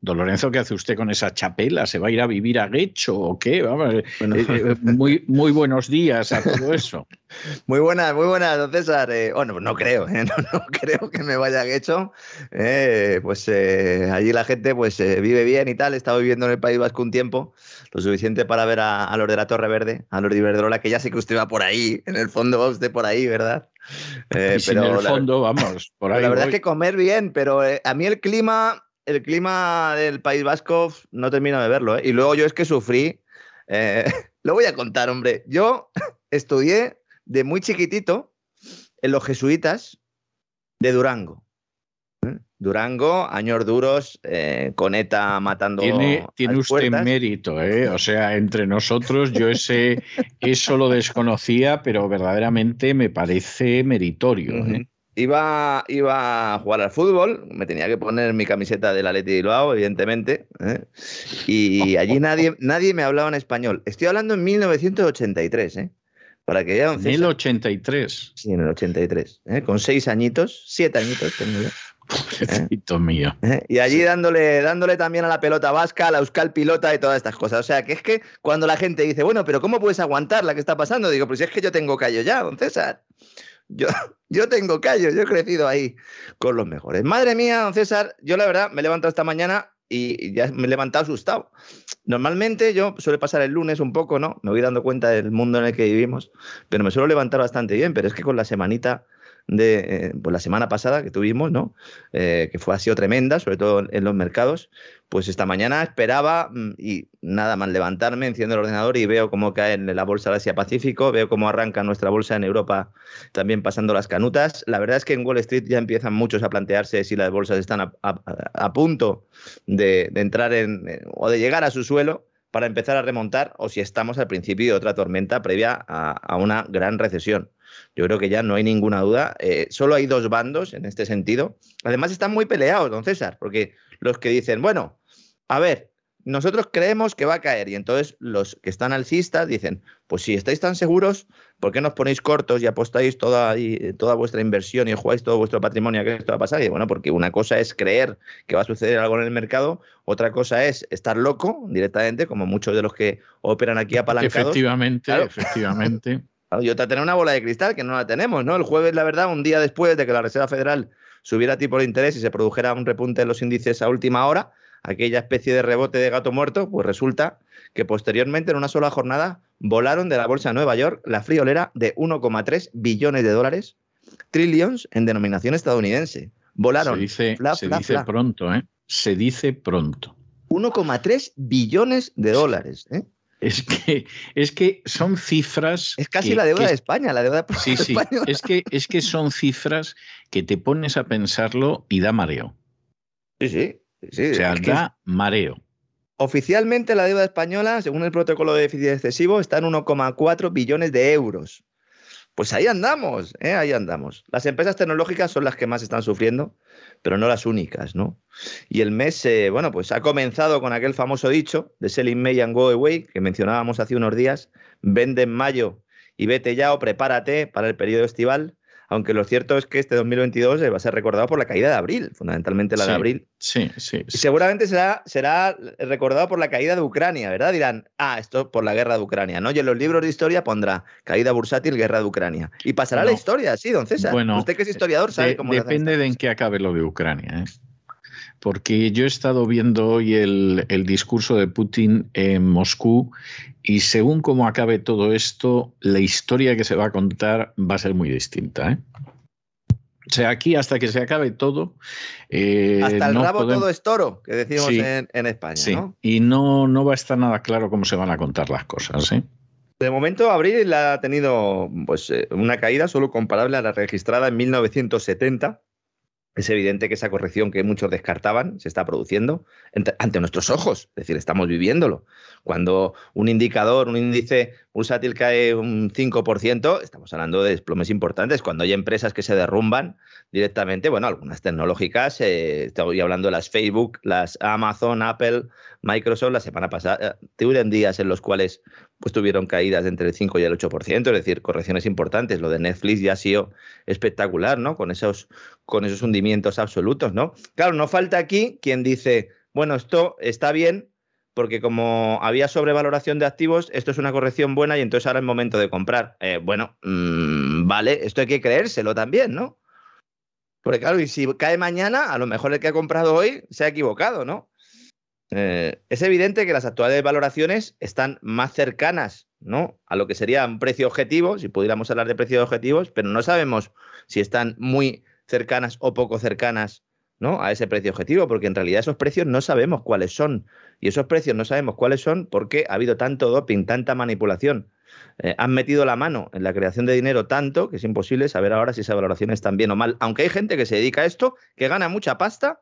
Don Lorenzo, ¿qué hace usted con esa chapela? ¿Se va a ir a vivir a Guecho o qué? Vamos, eh, eh, muy, muy buenos días a todo eso. Muy buenas, muy buenas, don César. Eh, bueno, no creo, no, no, creo que me vaya a Guecho. pues allí la gente pues vive bien y tal. He estado viviendo en el País Vasco un tiempo, lo suficiente para ver a, los de la Torre Verde, a los de Iberdrola, que ya sé que usted va por ahí, en el fondo va usted por ahí, ¿verdad? pero en el fondo, vamos, por ahí. La verdad es que comer bien, pero a mí el clima el clima del País Vasco no termino de verlo. ¿eh? Y luego yo es que sufrí. Eh, lo voy a contar, hombre. Yo estudié de muy chiquitito en los jesuitas de Durango. ¿eh? Durango, años duros, con ETA matando. Tiene, tiene usted mérito, ¿eh? O sea, entre nosotros, yo ese, eso lo desconocía, pero verdaderamente me parece meritorio. ¿eh? Iba, iba a jugar al fútbol, me tenía que poner mi camiseta del Atleti de Bilbao, evidentemente, ¿eh? y allí nadie, nadie me hablaba en español. Estoy hablando en 1983, ¿eh? Para que vean. ¿En el 83? Sí, en el 83, ¿eh? con seis añitos, siete añitos tengo yo. Pobrecito mío. ¿Eh? Y allí dándole, dándole también a la pelota vasca, a la Euskal Pilota y todas estas cosas. O sea, que es que cuando la gente dice, bueno, pero ¿cómo puedes aguantar la que está pasando? Digo, pues si es que yo tengo callo ya, don César. Yo, yo tengo callo, yo he crecido ahí con los mejores. Madre mía, don César, yo la verdad me he levantado esta mañana y ya me he levantado asustado. Normalmente yo suele pasar el lunes un poco, ¿no? Me voy dando cuenta del mundo en el que vivimos, pero me suelo levantar bastante bien, pero es que con la semanita de eh, pues la semana pasada que tuvimos, ¿no? Eh, que fue ha sido tremenda, sobre todo en los mercados, pues esta mañana esperaba mm, y nada más levantarme, enciendo el ordenador y veo cómo cae en la bolsa de Asia Pacífico, veo cómo arranca nuestra bolsa en Europa también pasando las canutas. La verdad es que en Wall Street ya empiezan muchos a plantearse si las bolsas están a, punto de, entrar en o de llegar a su suelo para empezar a remontar o si estamos al principio de otra tormenta previa a una gran recesión. Yo creo que ya no hay ninguna duda. Eh, solo hay dos bandos en este sentido. Además están muy peleados, don César, porque los que dicen, bueno, a ver, nosotros creemos que va a caer y entonces los que están alcistas dicen, pues si estáis tan seguros, ¿por qué no os ponéis cortos y apostáis toda, toda vuestra inversión y jugáis todo vuestro patrimonio a que esto va a pasar? Y bueno, porque una cosa es creer que va a suceder algo en el mercado, otra cosa es estar loco directamente, como muchos de los que operan aquí apalancados. Efectivamente, efectivamente. Yo te tener una bola de cristal que no la tenemos, ¿no? El jueves, la verdad, un día después de que la Reserva Federal subiera tipo de interés y se produjera un repunte en los índices a última hora, aquella especie de rebote de gato muerto, pues resulta que posteriormente en una sola jornada volaron de la bolsa de Nueva York la friolera de 1,3 billones de dólares, trillions en denominación estadounidense. Volaron. Se dice, se dice pronto, ¿eh? Se dice pronto. 1,3 billones de dólares, ¿eh? Es que, es que son cifras. Es casi la deuda de España, la deuda Sí, sí. Es que, es que son cifras que te pones a pensarlo y da mareo. Sí, sí. Sí o sea, da mareo. Oficialmente la deuda española, según el protocolo de déficit excesivo, está en 1,4 billones de euros. Pues ahí andamos, ¿eh? ahí andamos. Las empresas tecnológicas son las que más están sufriendo, pero no las únicas, ¿no? Y el mes, eh, bueno, pues ha comenzado con aquel famoso dicho de Selling May and Go Away, que mencionábamos hace unos días, vende en mayo y vete ya o prepárate para el periodo estival. Aunque lo cierto es que este 2022 va a ser recordado por la caída de abril, fundamentalmente la de abril. Sí, sí. Y seguramente será, será recordado por la caída de Ucrania, ¿verdad? Dirán, ah, esto por la guerra de Ucrania, ¿no? Y en los libros de historia pondrá caída bursátil, guerra de Ucrania. Y pasará la historia, sí, don César. Bueno, Usted que es historiador sabe cómo Depende de en qué acabe lo de Ucrania, ¿eh? Porque yo he estado viendo hoy el, discurso de Putin en Moscú y según cómo acabe todo esto, la historia que se va a contar va a ser muy distinta. ¿eh? O sea, aquí hasta que se acabe todo. Eh, hasta el rabo todo es toro, que decimos en, España. Sí. Y no, no va a estar nada claro cómo se van a contar las cosas. ¿eh? De momento, Abril ha tenido pues, una caída solo comparable a la registrada en 1970 es evidente que esa corrección que muchos descartaban se está produciendo ante nuestros ojos, es decir, estamos viviéndolo. Cuando un indicador, un índice bursátil cae un 5%, estamos hablando de desplomes importantes. Cuando hay empresas que se derrumban directamente, bueno, algunas tecnológicas, eh, estoy hablando de las Facebook, las Amazon, Apple, Microsoft, la semana pasada, tuvieron días en los cuales pues, tuvieron caídas entre el 5 y el 8%, es decir, correcciones importantes. Lo de Netflix ya ha sido espectacular, ¿no? Con esos, con esos hundimientos absolutos, ¿no? Claro, no falta aquí quien dice, bueno, esto está bien, porque como había sobrevaloración de activos, esto es una corrección buena y entonces ahora es momento de comprar. Eh, bueno, mm, vale, esto hay que creérselo también, ¿no? Porque claro, y si cae mañana, a lo mejor el que ha comprado hoy se ha equivocado, ¿no? Eh, es evidente que las actuales valoraciones están más cercanas ¿no? a lo que sería un precio objetivo, si pudiéramos hablar de precios objetivos, pero no sabemos si están muy cercanas o poco cercanas ¿no? a ese precio objetivo, porque en realidad esos precios no sabemos cuáles son. Y esos precios no sabemos cuáles son porque ha habido tanto doping, tanta manipulación. Eh, han metido la mano en la creación de dinero tanto que es imposible saber ahora si esa valoración está bien o mal. Aunque hay gente que se dedica a esto, que gana mucha pasta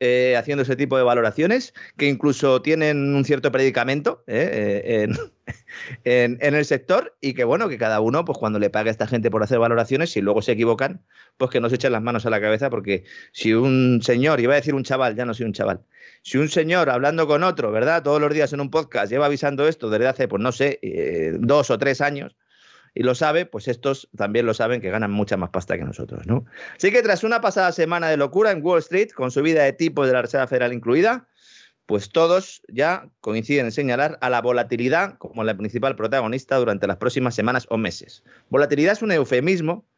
eh, haciendo ese tipo de valoraciones, que incluso tienen un cierto predicamento eh, en, el sector y que bueno, que cada uno, pues cuando le pague a esta gente por hacer valoraciones, si luego se equivocan, pues que no se echen las manos a la cabeza, porque si un señor, iba a decir un chaval, ya no soy un chaval, si un señor hablando con otro, ¿verdad? Todos los días en un podcast lleva avisando esto desde hace, pues no sé, eh, dos o tres años, y lo sabe, pues estos también lo saben que ganan mucha más pasta que nosotros, ¿no? Así que tras una pasada semana de locura en Wall Street, con subida de tipos de la Reserva Federal incluida, pues todos ya coinciden en señalar a la volatilidad como la principal protagonista durante las próximas semanas o meses. Volatilidad es un eufemismo.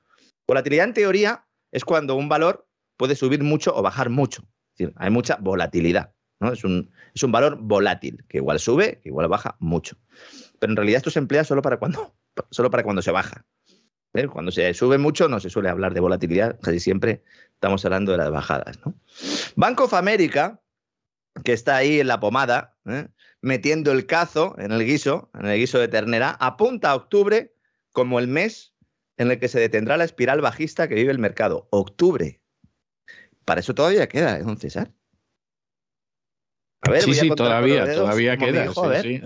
Volatilidad en teoría es cuando un valor puede subir mucho o bajar mucho. Es decir, hay mucha volatilidad. ¿no? Es, un, valor volátil, que igual sube, que igual baja mucho. Pero en realidad esto se emplea solo para cuando solo para cuando se baja. ¿eh? Cuando se sube mucho no se suele hablar de volatilidad, casi siempre estamos hablando de las bajadas. ¿no? Bank of America, que está ahí en la pomada, ¿eh? metiendo el cazo en el guiso, en el guiso de ternera, apunta a octubre como el mes en el que se detendrá la espiral bajista que vive el mercado. Octubre. Para eso todavía queda, ¿eh, don César? A ver, sí, sí, todavía, todavía queda.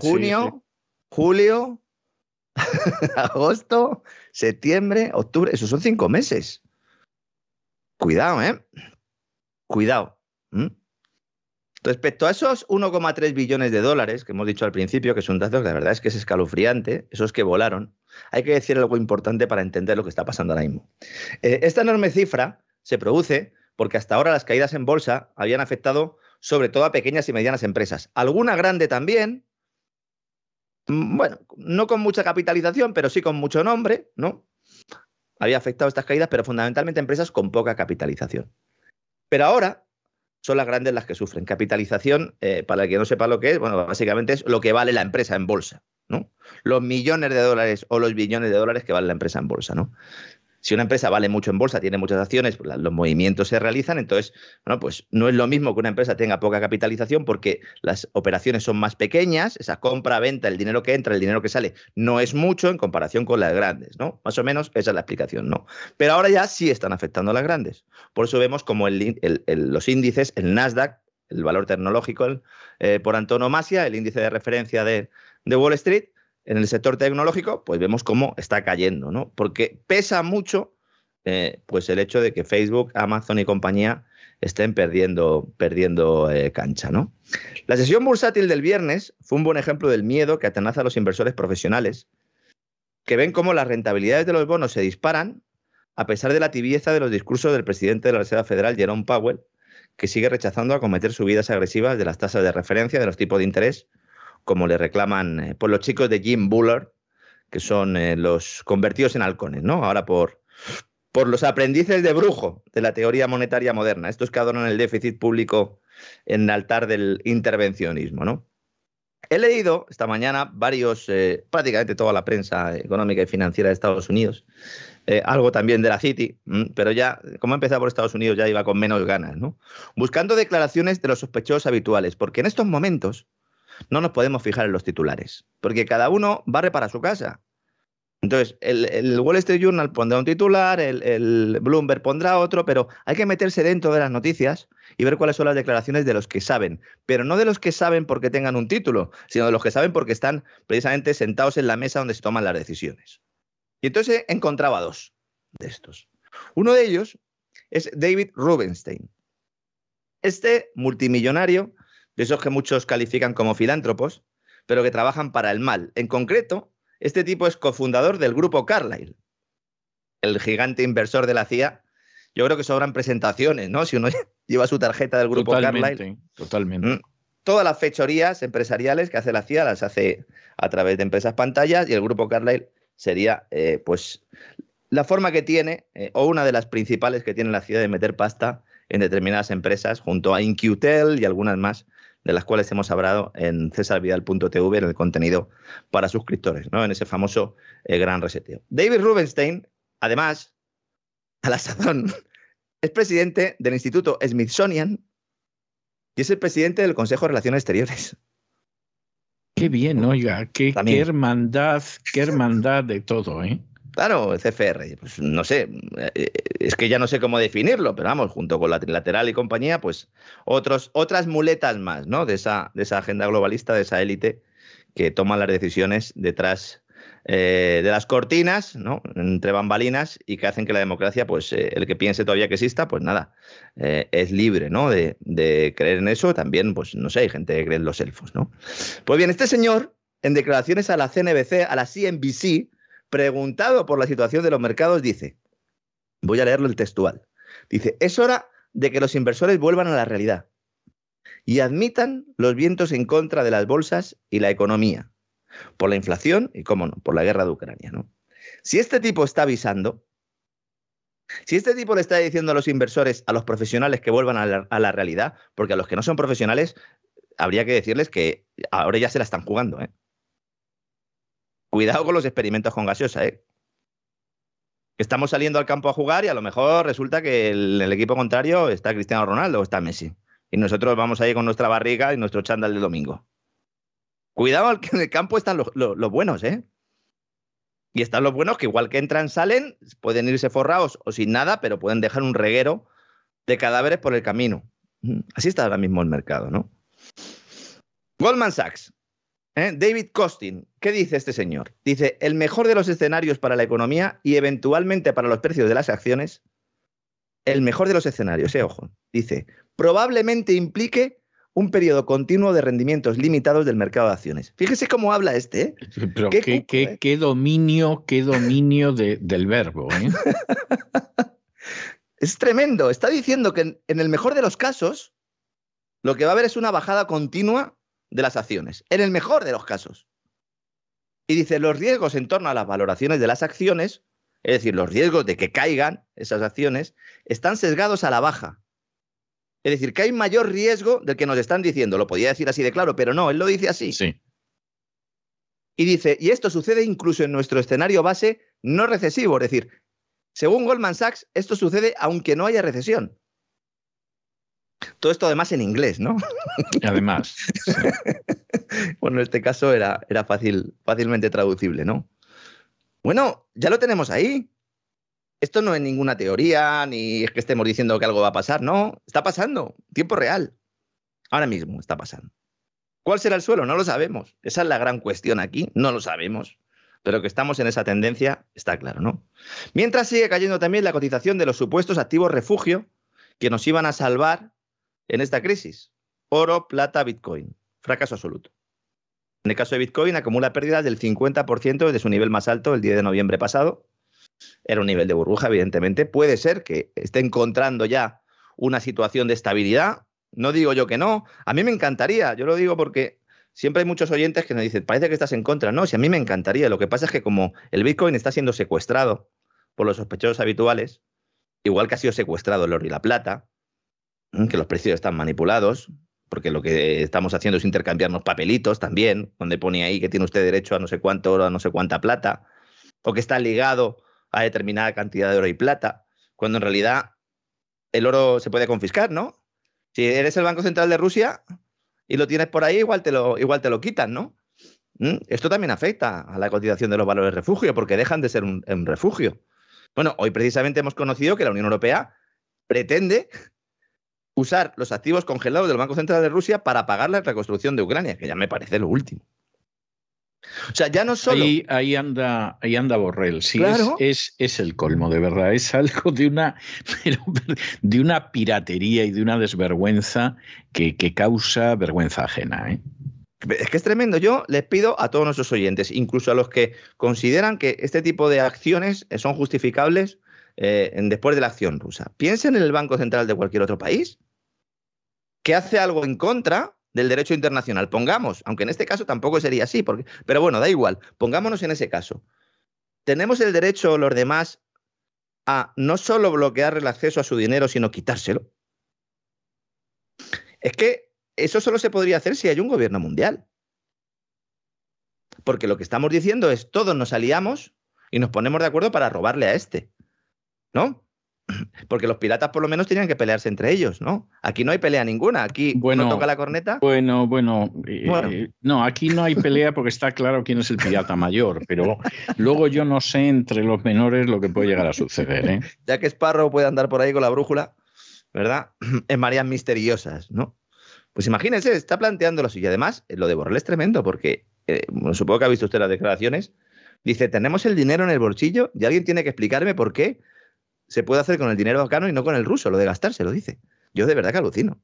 junio, julio, agosto, septiembre, octubre, esos son cinco meses. Cuidado, ¿eh? Cuidado. Respecto a esos 1,3 billones de dólares que hemos dicho al principio, que son datos, la verdad es que es escalofriante, esos que volaron, hay que decir algo importante para entender lo que está pasando ahora mismo. Eh, esta enorme cifra se produce porque hasta ahora las caídas en bolsa habían afectado sobre todo a pequeñas y medianas empresas. Alguna grande también, bueno, no con mucha capitalización, pero sí con mucho nombre, ¿no? Había afectado estas caídas, pero fundamentalmente empresas con poca capitalización. Pero ahora son las grandes las que sufren. Capitalización, eh, para el que no sepa lo que es, bueno, básicamente es lo que vale la empresa en bolsa, ¿no? Los millones de dólares o los billones de dólares que vale la empresa en bolsa, ¿no? Si una empresa vale mucho en bolsa, tiene muchas acciones, pues, los movimientos se realizan, entonces, bueno, pues no es lo mismo que una empresa tenga poca capitalización porque las operaciones son más pequeñas, esa compra, venta, el dinero que entra, el dinero que sale, no es mucho en comparación con las grandes, ¿no? Más o menos esa es la explicación, ¿no? Pero ahora ya sí están afectando a las grandes. Por eso vemos como los índices, el Nasdaq, el valor tecnológico eh, por antonomasia, el índice de referencia de Wall Street, en el sector tecnológico, pues vemos cómo está cayendo, ¿no? Porque pesa mucho eh, pues el hecho de que Facebook, Amazon y compañía estén perdiendo, perdiendo eh, cancha, ¿no? La sesión bursátil del viernes fue un buen ejemplo del miedo que atenaza a los inversores profesionales, que ven cómo las rentabilidades de los bonos se disparan a pesar de la tibieza de los discursos del presidente de la Reserva Federal, Jerome Powell, que sigue rechazando acometer subidas agresivas de las tasas de referencia, de los tipos de interés, como le reclaman eh, por los chicos de Jim Buller, que son eh, los convertidos en halcones, ¿no? Ahora por, por los aprendices de brujo de la teoría monetaria moderna, estos que adoran el déficit público en el altar del intervencionismo, ¿no? He leído esta mañana varios, eh, prácticamente toda la prensa económica y financiera de Estados Unidos, algo también de la City, pero ya, como he empezado por Estados Unidos, ya iba con menos ganas, ¿no? Buscando declaraciones de los sospechosos habituales, porque en estos momentos no nos podemos fijar en los titulares, porque cada uno barre para su casa. Entonces, el, Wall Street Journal pondrá un titular, el, Bloomberg pondrá otro, pero hay que meterse dentro de las noticias y ver cuáles son las declaraciones de los que saben, pero no de los que saben porque tengan un título, sino de los que saben porque están precisamente sentados en la mesa donde se toman las decisiones. Y entonces encontraba dos de estos. Uno de ellos es David Rubenstein. Este multimillonario, de esos que muchos califican como filántropos, pero que trabajan para el mal. En concreto, este tipo es cofundador del grupo Carlyle, el gigante inversor de la CIA. Yo creo que sobran presentaciones, ¿no? Si uno lleva su tarjeta del grupo Carlyle. Totalmente. Mm, todas las fechorías empresariales que hace la CIA las hace a través de empresas pantallas y el grupo Carlyle sería, eh, pues, la forma que tiene, eh, o una de las principales que tiene la CIA de meter pasta en determinadas empresas, junto a Inqtel y algunas más, de las cuales hemos hablado en cesarvidal.tv en el contenido para suscriptores, ¿no? en ese famoso eh, gran reseteo. David Rubenstein, además, a la sazón, es presidente del Instituto Smithsonian y es el presidente del Consejo de Relaciones Exteriores. Qué bien, oiga, qué, qué hermandad, qué hermandad de todo, ¿eh? Claro, CFR, pues no sé, eh, es que ya no sé cómo definirlo, pero vamos, junto con la trilateral y compañía, pues otros, otras muletas más, ¿no? De esa, de esa agenda globalista, de esa élite que toma las decisiones detrás eh, de las cortinas, ¿no? Entre bambalinas y que hacen que la democracia, pues eh, el que piense todavía que exista, pues nada, es libre, ¿no? De, de, creer en eso. También, pues no sé, hay gente que cree en los elfos, ¿no? Pues bien, este señor, en declaraciones a la CNBC, a la CNBC, preguntado por la situación de los mercados, dice, voy a leerlo el textual, dice, es hora de que los inversores vuelvan a la realidad y admitan los vientos en contra de las bolsas y la economía, por la inflación y, cómo no, por la guerra de Ucrania. ¿no? Si este tipo está avisando, si este tipo le está diciendo a los inversores, a los profesionales que vuelvan a la, a la realidad, porque a los que no son profesionales habría que decirles que ahora ya se la están jugando, ¿eh? Cuidado con los experimentos con gaseosa, ¿eh? Estamos saliendo al campo a jugar y a lo mejor resulta que el, el equipo contrario está Cristiano Ronaldo o está Messi. Y nosotros vamos ahí con nuestra barriga y nuestro chándal de domingo. Cuidado, que en el campo están los, los, buenos, ¿eh? Y están los buenos que igual que entran, salen, pueden irse forrados o sin nada, pero pueden dejar un reguero de cadáveres por el camino. Así está ahora mismo el mercado, ¿no? Goldman Sachs ¿Eh? David Costin, ¿qué dice este señor? Dice, el mejor de los escenarios para la economía y eventualmente para los precios de las acciones, el mejor de los escenarios, eh, ojo, dice, probablemente implique un periodo continuo de rendimientos limitados del mercado de acciones. Fíjese cómo habla este. ¿eh? Pero qué, qué, qué, dominio, qué dominio de, del verbo. ¿eh? es tremendo. Está diciendo que en el mejor de los casos, lo que va a haber es una bajada continua de las acciones, en el mejor de los casos. Y dice, los riesgos en torno a las valoraciones de las acciones, es decir, los riesgos de que caigan esas acciones, están sesgados a la baja. Es decir, que hay mayor riesgo del que nos están diciendo. Lo podía decir así de claro, pero no, él lo dice así. Sí. Y dice, y esto sucede incluso en nuestro escenario base no recesivo, es decir, según Goldman Sachs, esto sucede aunque no haya recesión. Todo esto además en inglés, ¿no? Además. bueno, en este caso era, era fácil, fácilmente traducible, ¿no? Bueno, ya lo tenemos ahí. Esto no es ninguna teoría, ni es que estemos diciendo que algo va a pasar, no. Está pasando, tiempo real. Ahora mismo está pasando. ¿Cuál será el suelo? No lo sabemos. Esa es la gran cuestión aquí, no lo sabemos. Pero que estamos en esa tendencia está claro, ¿no? Mientras sigue cayendo también la cotización de los supuestos activos refugio que nos iban a salvar en esta crisis. Oro, plata, Bitcoin. Fracaso absoluto. En el caso de Bitcoin, acumula pérdidas del 50% de su nivel más alto el 10 de noviembre pasado. Era un nivel de burbuja, evidentemente. Puede ser que esté encontrando ya una situación de estabilidad. No digo yo que no. A mí me encantaría. Yo lo digo porque siempre hay muchos oyentes que nos dicen, parece que estás en contra. No, si a mí me encantaría. Lo que pasa es que como el Bitcoin está siendo secuestrado por los sospechosos habituales, igual que ha sido secuestrado el oro y la plata, que los precios están manipulados, porque lo que estamos haciendo es intercambiarnos papelitos también, donde pone ahí que tiene usted derecho a no sé cuánto oro, a no sé cuánta plata, o que está ligado a determinada cantidad de oro y plata, cuando en realidad el oro se puede confiscar, ¿no? Si eres el Banco Central de Rusia y lo tienes por ahí, igual te lo, igual te lo quitan, ¿no? Esto también afecta a la cotización de los valores refugio, porque dejan de ser un refugio. Bueno, hoy precisamente hemos conocido que la Unión Europea pretende usar los activos congelados del Banco Central de Rusia para pagar la reconstrucción de Ucrania, que ya me parece lo último. O sea, ya no solo. Ahí, anda, ahí anda Borrell. Sí, es, es, el colmo, de verdad. Es algo de una, de una piratería y de una desvergüenza que, causa vergüenza ajena. ¿eh? Es que es tremendo. Yo les pido a todos nuestros oyentes, incluso a los que consideran que este tipo de acciones son justificables eh, después de la acción rusa, piensen en el Banco Central de cualquier otro país que hace algo en contra del derecho internacional. Pongamos, aunque en este caso tampoco sería así, porque, pero bueno, da igual, pongámonos en ese caso. Tenemos el derecho los demás a no solo bloquear el acceso a su dinero, sino quitárselo. Es que eso solo se podría hacer si hay un gobierno mundial. Porque lo que estamos diciendo es todos nos aliamos y nos ponemos de acuerdo para robarle a este. ¿No? Porque los piratas por lo menos tenían que pelearse entre ellos, ¿no? Aquí no hay pelea ninguna, aquí bueno, no toca la corneta. Bueno, bueno, eh, no, aquí no hay pelea porque está claro quién es el pirata mayor, pero luego yo no sé entre los menores lo que puede llegar a suceder. ¿eh? Ya que Sparrow puede andar por ahí con la brújula, ¿verdad? En mareas misteriosas, ¿no? Pues imagínense, está planteando así. Y además, eh, lo de Borrell es tremendo porque, eh, supongo que ha visto usted las declaraciones, dice, tenemos el dinero en el bolsillo y alguien tiene que explicarme por qué se puede hacer con el dinero afgano y no con el ruso, lo de gastarse, lo dice. Yo de verdad que alucino.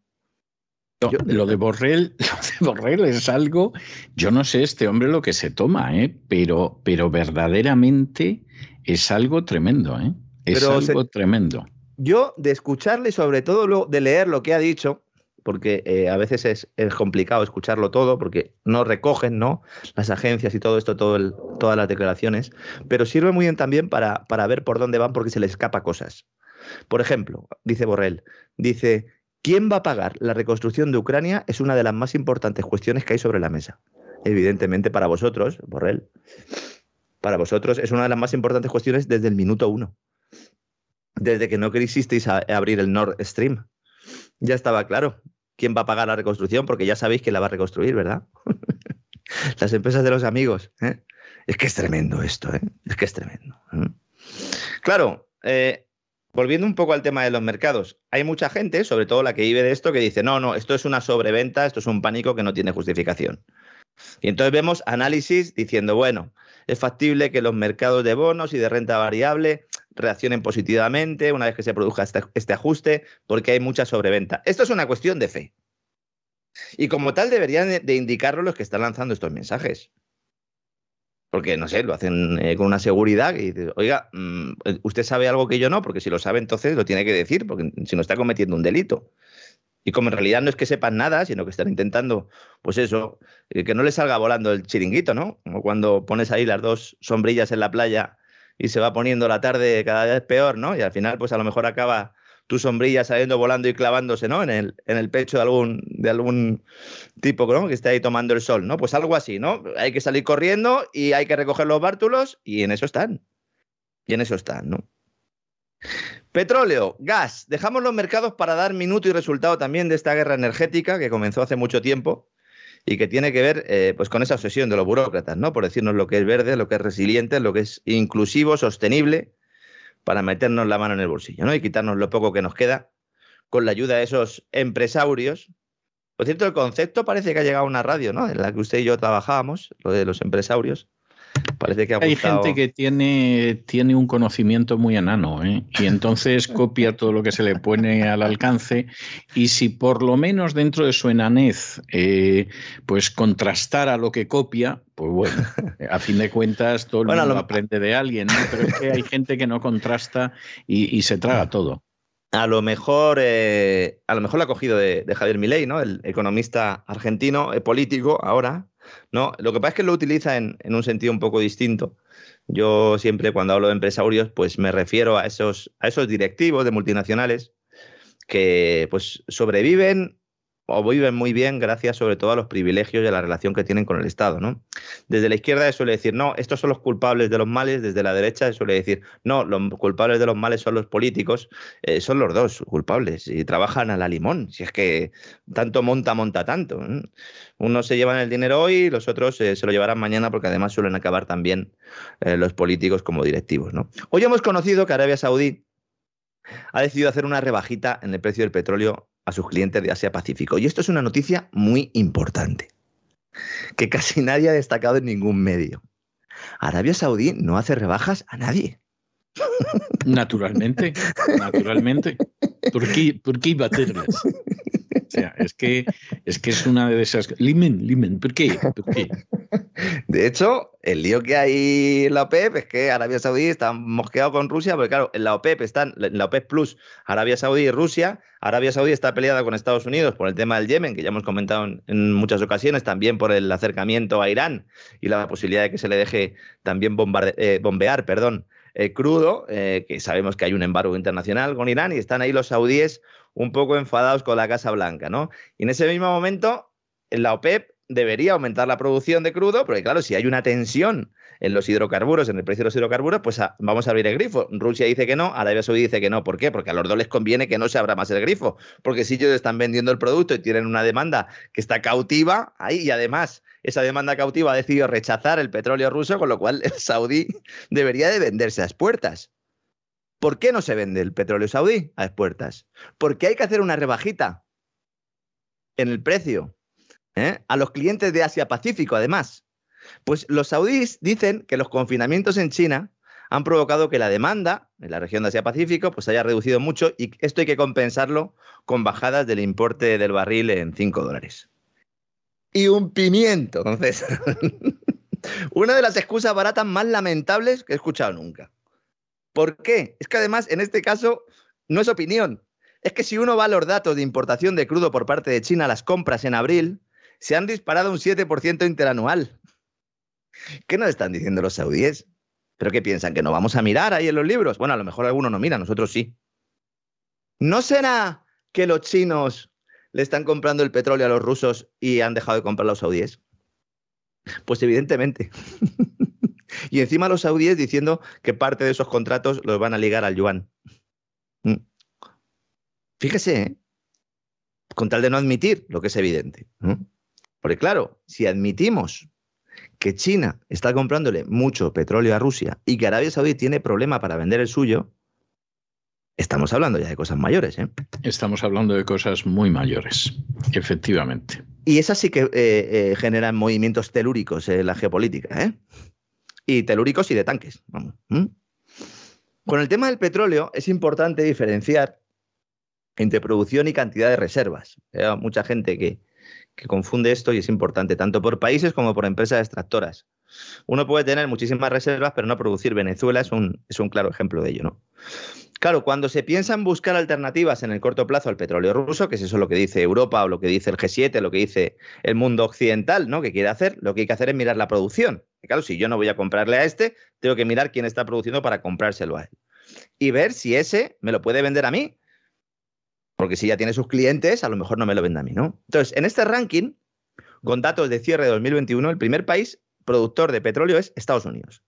lo, de Borrell, lo de Borrell es algo, yo no sé este hombre lo que se toma, ¿eh? pero, pero verdaderamente es algo tremendo, ¿eh? es algo tremendo. Yo de escucharle, sobre todo de leer lo que ha dicho, porque eh, a veces es, complicado escucharlo todo, porque no recogen ¿no? las agencias y todo esto, todo todas las declaraciones, pero sirve muy bien también para, para ver por dónde van porque se les escapa cosas. Por ejemplo, dice Borrell, dice, ¿quién va a pagar la reconstrucción de Ucrania? Es una de las más importantes cuestiones que hay sobre la mesa. Evidentemente para vosotros, Borrell, para vosotros es una de las más importantes cuestiones desde el minuto uno. Desde que no quisisteis abrir el Nord Stream ya estaba claro quién va a pagar la reconstrucción, porque ya sabéis que la va a reconstruir, ¿verdad? Las empresas de los amigos. ¿eh? Es que es tremendo esto, ¿eh? es que es tremendo. ¿eh? Claro, eh, volviendo un poco al tema de los mercados, hay mucha gente, sobre todo la que vive de esto, que dice, no, no, esto es una sobreventa, esto es un pánico que no tiene justificación. Y entonces vemos análisis diciendo, bueno, es factible que los mercados de bonos y de renta variable reaccionen positivamente una vez que se produzca este, este, ajuste, porque hay mucha sobreventa. Esto es una cuestión de fe. Y como tal deberían de indicarlo los que están lanzando estos mensajes. Porque, no sé, lo hacen eh, con una seguridad y dices, oiga, mm, usted sabe algo que yo no, porque si lo sabe entonces lo tiene que decir, porque si no está cometiendo un delito. Y como en realidad no es que sepan nada, sino que están intentando, pues eso, eh, que no les salga volando el chiringuito, ¿no? Como cuando pones ahí las dos sombrillas en la playa y se va poniendo la tarde cada vez peor, ¿no? Y al final, pues a lo mejor acaba tu sombrilla saliendo volando y clavándose, ¿no? En el, en el pecho de algún, de algún tipo, ¿no? Que esté ahí tomando el sol, ¿no? Pues algo así, ¿no? Hay que salir corriendo y hay que recoger los bártulos y en eso están. Y en eso están, ¿no? Petróleo, gas. Dejamos los mercados para dar minuto y resultado también de esta guerra energética que comenzó hace mucho tiempo y que tiene que ver eh, pues con esa obsesión de los burócratas, ¿no? Por decirnos lo que es verde, lo que es resiliente, lo que es inclusivo, sostenible, para meternos la mano en el bolsillo, ¿no? Y quitarnos lo poco que nos queda con la ayuda de esos empresarios. Por cierto, el concepto parece que ha llegado a una radio, ¿no? En la que usted y yo trabajábamos, lo de los empresarios. Parece que ha Hay gente que tiene, tiene un conocimiento muy enano ¿eh? y entonces copia todo lo que se le pone al alcance y si por lo menos dentro de su enanez eh, pues contrastara lo que copia, pues bueno, a fin de cuentas todo el mundo lo... aprende de alguien, ¿no? pero es que hay gente que no contrasta y, y se traga todo. A lo mejor, eh, a lo mejor lo ha cogido de, de Javier Milei, ¿no? El economista argentino, eh, político ahora, ¿no? Lo que pasa es que lo utiliza en, un sentido un poco distinto. Yo siempre cuando hablo de empresarios, pues me refiero a esos, a esos directivos de multinacionales que pues sobreviven o viven muy bien gracias sobre todo a los privilegios y a la relación que tienen con el Estado. ¿no? Desde la izquierda se suele decir, no, estos son los culpables de los males, desde la derecha se suele decir, no, los culpables de los males son los políticos, eh, son los dos culpables y trabajan a la limón, si es que tanto monta, monta tanto. ¿eh? Unos se llevan el dinero hoy, los otros eh, se lo llevarán mañana porque además suelen acabar también eh, los políticos como directivos. ¿no? Hoy hemos conocido que Arabia Saudí ha decidido hacer una rebajita en el precio del petróleo a sus clientes de Asia Pacífico. Y esto es una noticia muy importante, que casi nadie ha destacado en ningún medio. Arabia Saudí no hace rebajas a nadie. Naturalmente, naturalmente. ¿Por qué, por qué iba a? O sea, es que, es que es una de esas. Limen, Limen, ¿por qué? ¿por qué? De hecho, el lío que hay en la OPEP es que Arabia Saudí está mosqueado con Rusia, porque claro, en la OPEP están, en la OPEP Plus, Arabia Saudí y Rusia. Arabia Saudí está peleada con Estados Unidos por el tema del Yemen, que ya hemos comentado en, muchas ocasiones, también por el acercamiento a Irán y la posibilidad de que se le deje también eh, bombear, perdón, eh, crudo, eh, que sabemos que hay un embargo internacional con Irán y están ahí los saudíes un poco enfadados con la Casa Blanca, ¿no? Y en ese mismo momento, en la OPEP debería aumentar la producción de crudo, porque claro, si hay una tensión en los hidrocarburos, en el precio de los hidrocarburos, pues a, vamos a abrir el grifo. Rusia dice que no, Arabia Saudí dice que no. ¿Por qué? Porque a los dos les conviene que no se abra más el grifo, porque si ellos están vendiendo el producto y tienen una demanda que está cautiva ahí y además esa demanda cautiva ha decidido rechazar el petróleo ruso, con lo cual el saudí debería de venderse a expuertas. ¿Por qué no se vende el petróleo saudí a expuertas? Porque hay que hacer una rebajita en el precio ¿eh? a los clientes de Asia Pacífico, además. Pues los saudíes dicen que los confinamientos en China han provocado que la demanda en la región de Asia Pacífico pues haya reducido mucho y esto hay que compensarlo con bajadas del importe del barril en 5 dólares. Y un pimiento, entonces. Una de las excusas baratas más lamentables que he escuchado nunca. ¿Por qué? Es que además en este caso no es opinión. Es que si uno va a los datos de importación de crudo por parte de China, las compras en abril, se han disparado un 7% interanual. ¿Qué nos están diciendo los saudíes? ¿Pero qué piensan? ¿Que no vamos a mirar ahí en los libros? Bueno, a lo mejor algunos no miran, nosotros sí. ¿No será que los chinos le están comprando el petróleo a los rusos y han dejado de comprar a los saudíes? Pues evidentemente. y encima los saudíes diciendo que parte de esos contratos los van a ligar al yuan. Mm. Fíjese, ¿eh? con tal de no admitir lo que es evidente. Porque claro, si admitimos que China está comprándole mucho petróleo a Rusia y que Arabia Saudí tiene problema para vender el suyo, estamos hablando ya de cosas mayores. ¿eh? Estamos hablando de cosas muy mayores, efectivamente. Y esas sí que eh, eh, generan movimientos telúricos en la geopolítica. ¿eh? Y telúricos y de tanques. Vamos. ¿Mm? Con el tema del petróleo es importante diferenciar entre producción y cantidad de reservas. Hay mucha gente que, que confunde esto y es importante, tanto por países como por empresas extractoras. Uno puede tener muchísimas reservas, pero no producir. Venezuela es un, es un claro ejemplo de ello, ¿no? Claro, cuando se piensa en buscar alternativas en el corto plazo al petróleo ruso, que es eso lo que dice Europa o lo que dice el G7, lo que dice el mundo occidental, ¿no? Que quiere hacer, lo que hay que hacer es mirar la producción. Claro, si yo no voy a comprarle a este, tengo que mirar quién está produciendo para comprárselo a él. Y ver si ese me lo puede vender a mí. Porque si ya tiene sus clientes, a lo mejor no me lo vende a mí, ¿no? Entonces, en este ranking, con datos de cierre de 2021, el primer país productor de petróleo es Estados Unidos,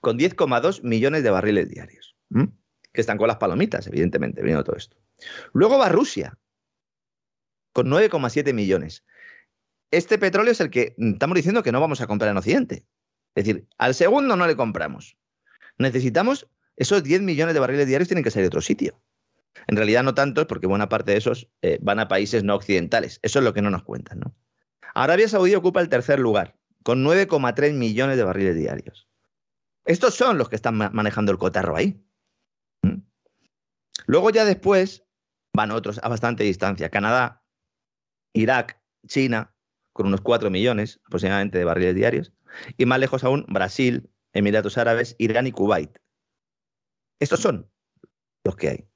con 10,2 millones de barriles diarios, que están con las palomitas, evidentemente, viendo todo esto. Luego va Rusia, con 9,7 millones. Este petróleo es el que estamos diciendo que no vamos a comprar en Occidente. Es decir, al segundo no le compramos. Necesitamos esos 10 millones de barriles diarios, tienen que salir de otro sitio. En realidad no tantos, porque buena parte de esos eh, van a países no occidentales. Eso es lo que no nos cuentan. ¿no? Arabia Saudí ocupa el tercer lugar, con 9,3 millones de barriles diarios. Estos son los que están manejando el cotarro ahí. ¿Mm? Luego ya después van otros a bastante distancia. Canadá, Irak, China, con unos 4 millones aproximadamente de barriles diarios. Y más lejos aún, Brasil, Emiratos Árabes, Irán y Kuwait. Estos son los que hay.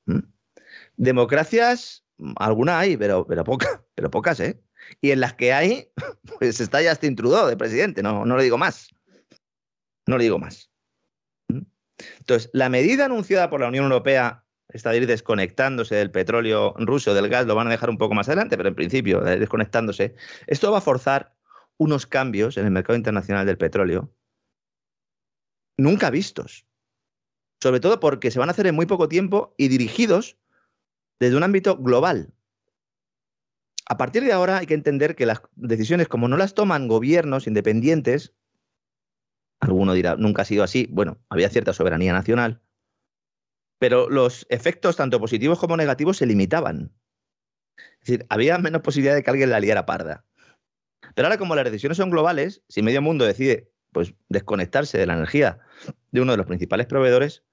Democracias, alguna hay, pero, pero, pero pocas, ¿eh? Y en las que hay, pues está ya este Trudeau de presidente, no, no le digo más. No le digo más. Entonces, la medida anunciada por la Unión Europea, esta de ir desconectándose del petróleo ruso, del gas, lo van a dejar un poco más adelante, pero en principio, desconectándose, esto va a forzar unos cambios en el mercado internacional del petróleo nunca vistos. Sobre todo porque se van a hacer en muy poco tiempo y dirigidos desde un ámbito global. A partir de ahora hay que entender que las decisiones, como no las toman gobiernos independientes, alguno dirá, nunca ha sido así, bueno, había cierta soberanía nacional, pero los efectos, tanto positivos como negativos, se limitaban. Es decir, había menos posibilidad de que alguien la liara parda. Pero ahora, como las decisiones son globales, si medio mundo decide pues, desconectarse de la energía de uno de los principales proveedores,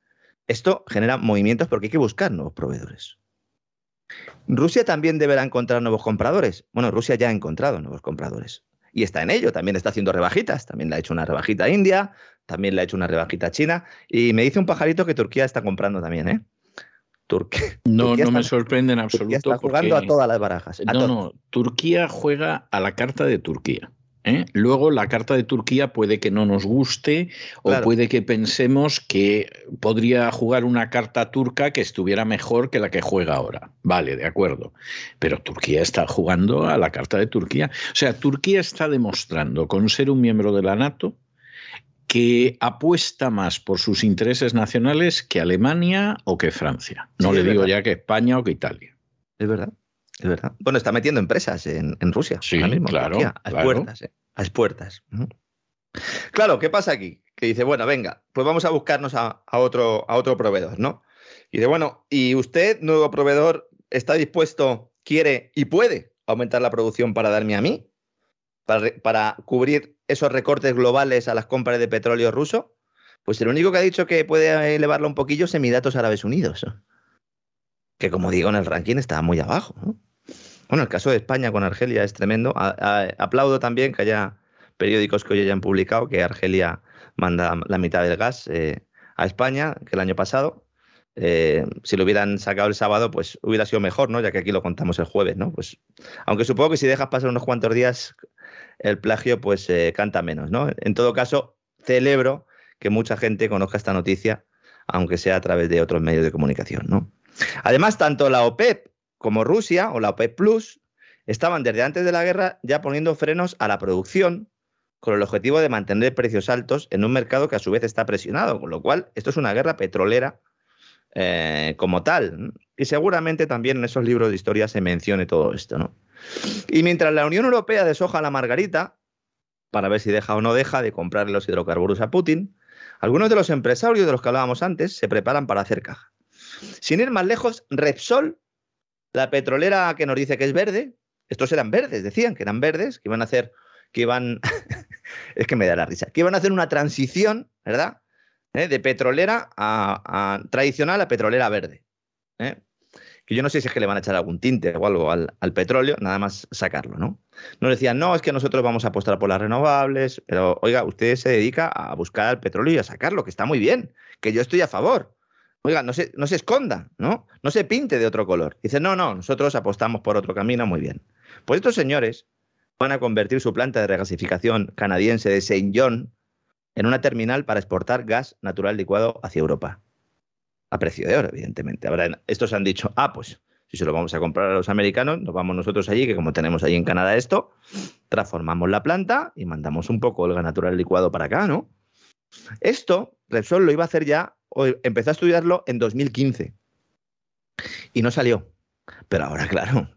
esto genera movimientos porque hay que buscar nuevos proveedores. Rusia también deberá encontrar nuevos compradores. Bueno, Rusia ya ha encontrado nuevos compradores. Y está en ello, también está haciendo rebajitas. También le ha hecho una rebajita a India, también le ha hecho una rebajita a China. Y me dice un pajarito que Turquía está comprando también, ¿eh? Turquía, no, no me sorprende en absoluto. Turquía está jugando a todas las barajas. no, no, Turquía juega a la carta de Turquía. ¿Eh? Luego la carta de Turquía puede que no nos guste o puede que pensemos que podría jugar una carta turca que estuviera mejor que la que juega ahora. Vale, de acuerdo. Pero Turquía está jugando a la carta de Turquía. O sea, Turquía está demostrando con ser un miembro de la NATO que apuesta más por sus intereses nacionales que Alemania o que Francia. No le digo ya que España o que Italia. Es verdad. Es verdad. Bueno, está metiendo empresas en, Rusia. Sí, claro. a puertas, ¿eh? A puertas. Claro, ¿qué pasa aquí? Que dice, bueno, venga, pues vamos a buscarnos a, otro, a otro proveedor, ¿no? Y dice, bueno, ¿y usted, nuevo proveedor, está dispuesto, quiere y puede aumentar la producción para darme a mí? Para, para cubrir esos recortes globales a las compras de petróleo ruso? Pues el único que ha dicho que puede elevarlo un poquillo es Emiratos Árabes Unidos. Que como digo, en el ranking está muy abajo. ¿no? Bueno, el caso de España con Argelia es tremendo. aplaudo también que haya periódicos que hoy hayan publicado que Argelia manda la mitad del gas eh, a España que el año pasado. Eh, si lo hubieran sacado el sábado, pues hubiera sido mejor, ¿no? Ya que aquí lo contamos el jueves, ¿no? Pues, aunque supongo que si dejas pasar unos cuantos días, el plagio, pues eh, canta menos, ¿no? En todo caso, celebro que mucha gente conozca esta noticia, aunque sea a través de otros medios de comunicación, ¿no? Además, tanto la OPEP como Rusia o la OPEP Plus estaban desde antes de la guerra ya poniendo frenos a la producción con el objetivo de mantener precios altos en un mercado que a su vez está presionado, con lo cual esto es una guerra petrolera eh, como tal. Y seguramente también en esos libros de historia se mencione todo esto. ¿no? Y mientras la Unión Europea deshoja la margarita, para ver si deja o no deja de comprarle los hidrocarburos a Putin, algunos de los empresarios de los que hablábamos antes se preparan para hacer caja. Sin ir más lejos, Repsol la petrolera que nos dice que es verde, estos eran verdes, decían que eran verdes, que iban a hacer, que iban, es que me da la risa, que iban a hacer una transición, ¿verdad? ¿Eh? De petrolera a, tradicional a petrolera verde. ¿eh? Que yo no sé si es que le van a echar algún tinte o algo al, petróleo, nada más sacarlo, ¿no? Nos decían, no, es que nosotros vamos a apostar por las renovables, pero oiga, usted se dedica a buscar el petróleo y a sacarlo, que está muy bien, que yo estoy a favor. Oiga, no se, no se esconda, ¿no? No se pinte de otro color. Dice, no, no, nosotros apostamos por otro camino, muy bien. Pues estos señores van a convertir su planta de regasificación canadiense de Saint John en una terminal para exportar gas natural licuado hacia Europa. A precio de oro, evidentemente. Ahora, estos han dicho, ah, pues si se lo vamos a comprar a los americanos, nos vamos nosotros allí, que como tenemos allí en Canadá esto, transformamos la planta y mandamos un poco el gas natural licuado para acá, ¿no? Esto, Repsol lo iba a hacer ya empezó a estudiarlo en 2015 y no salió. Pero ahora, claro,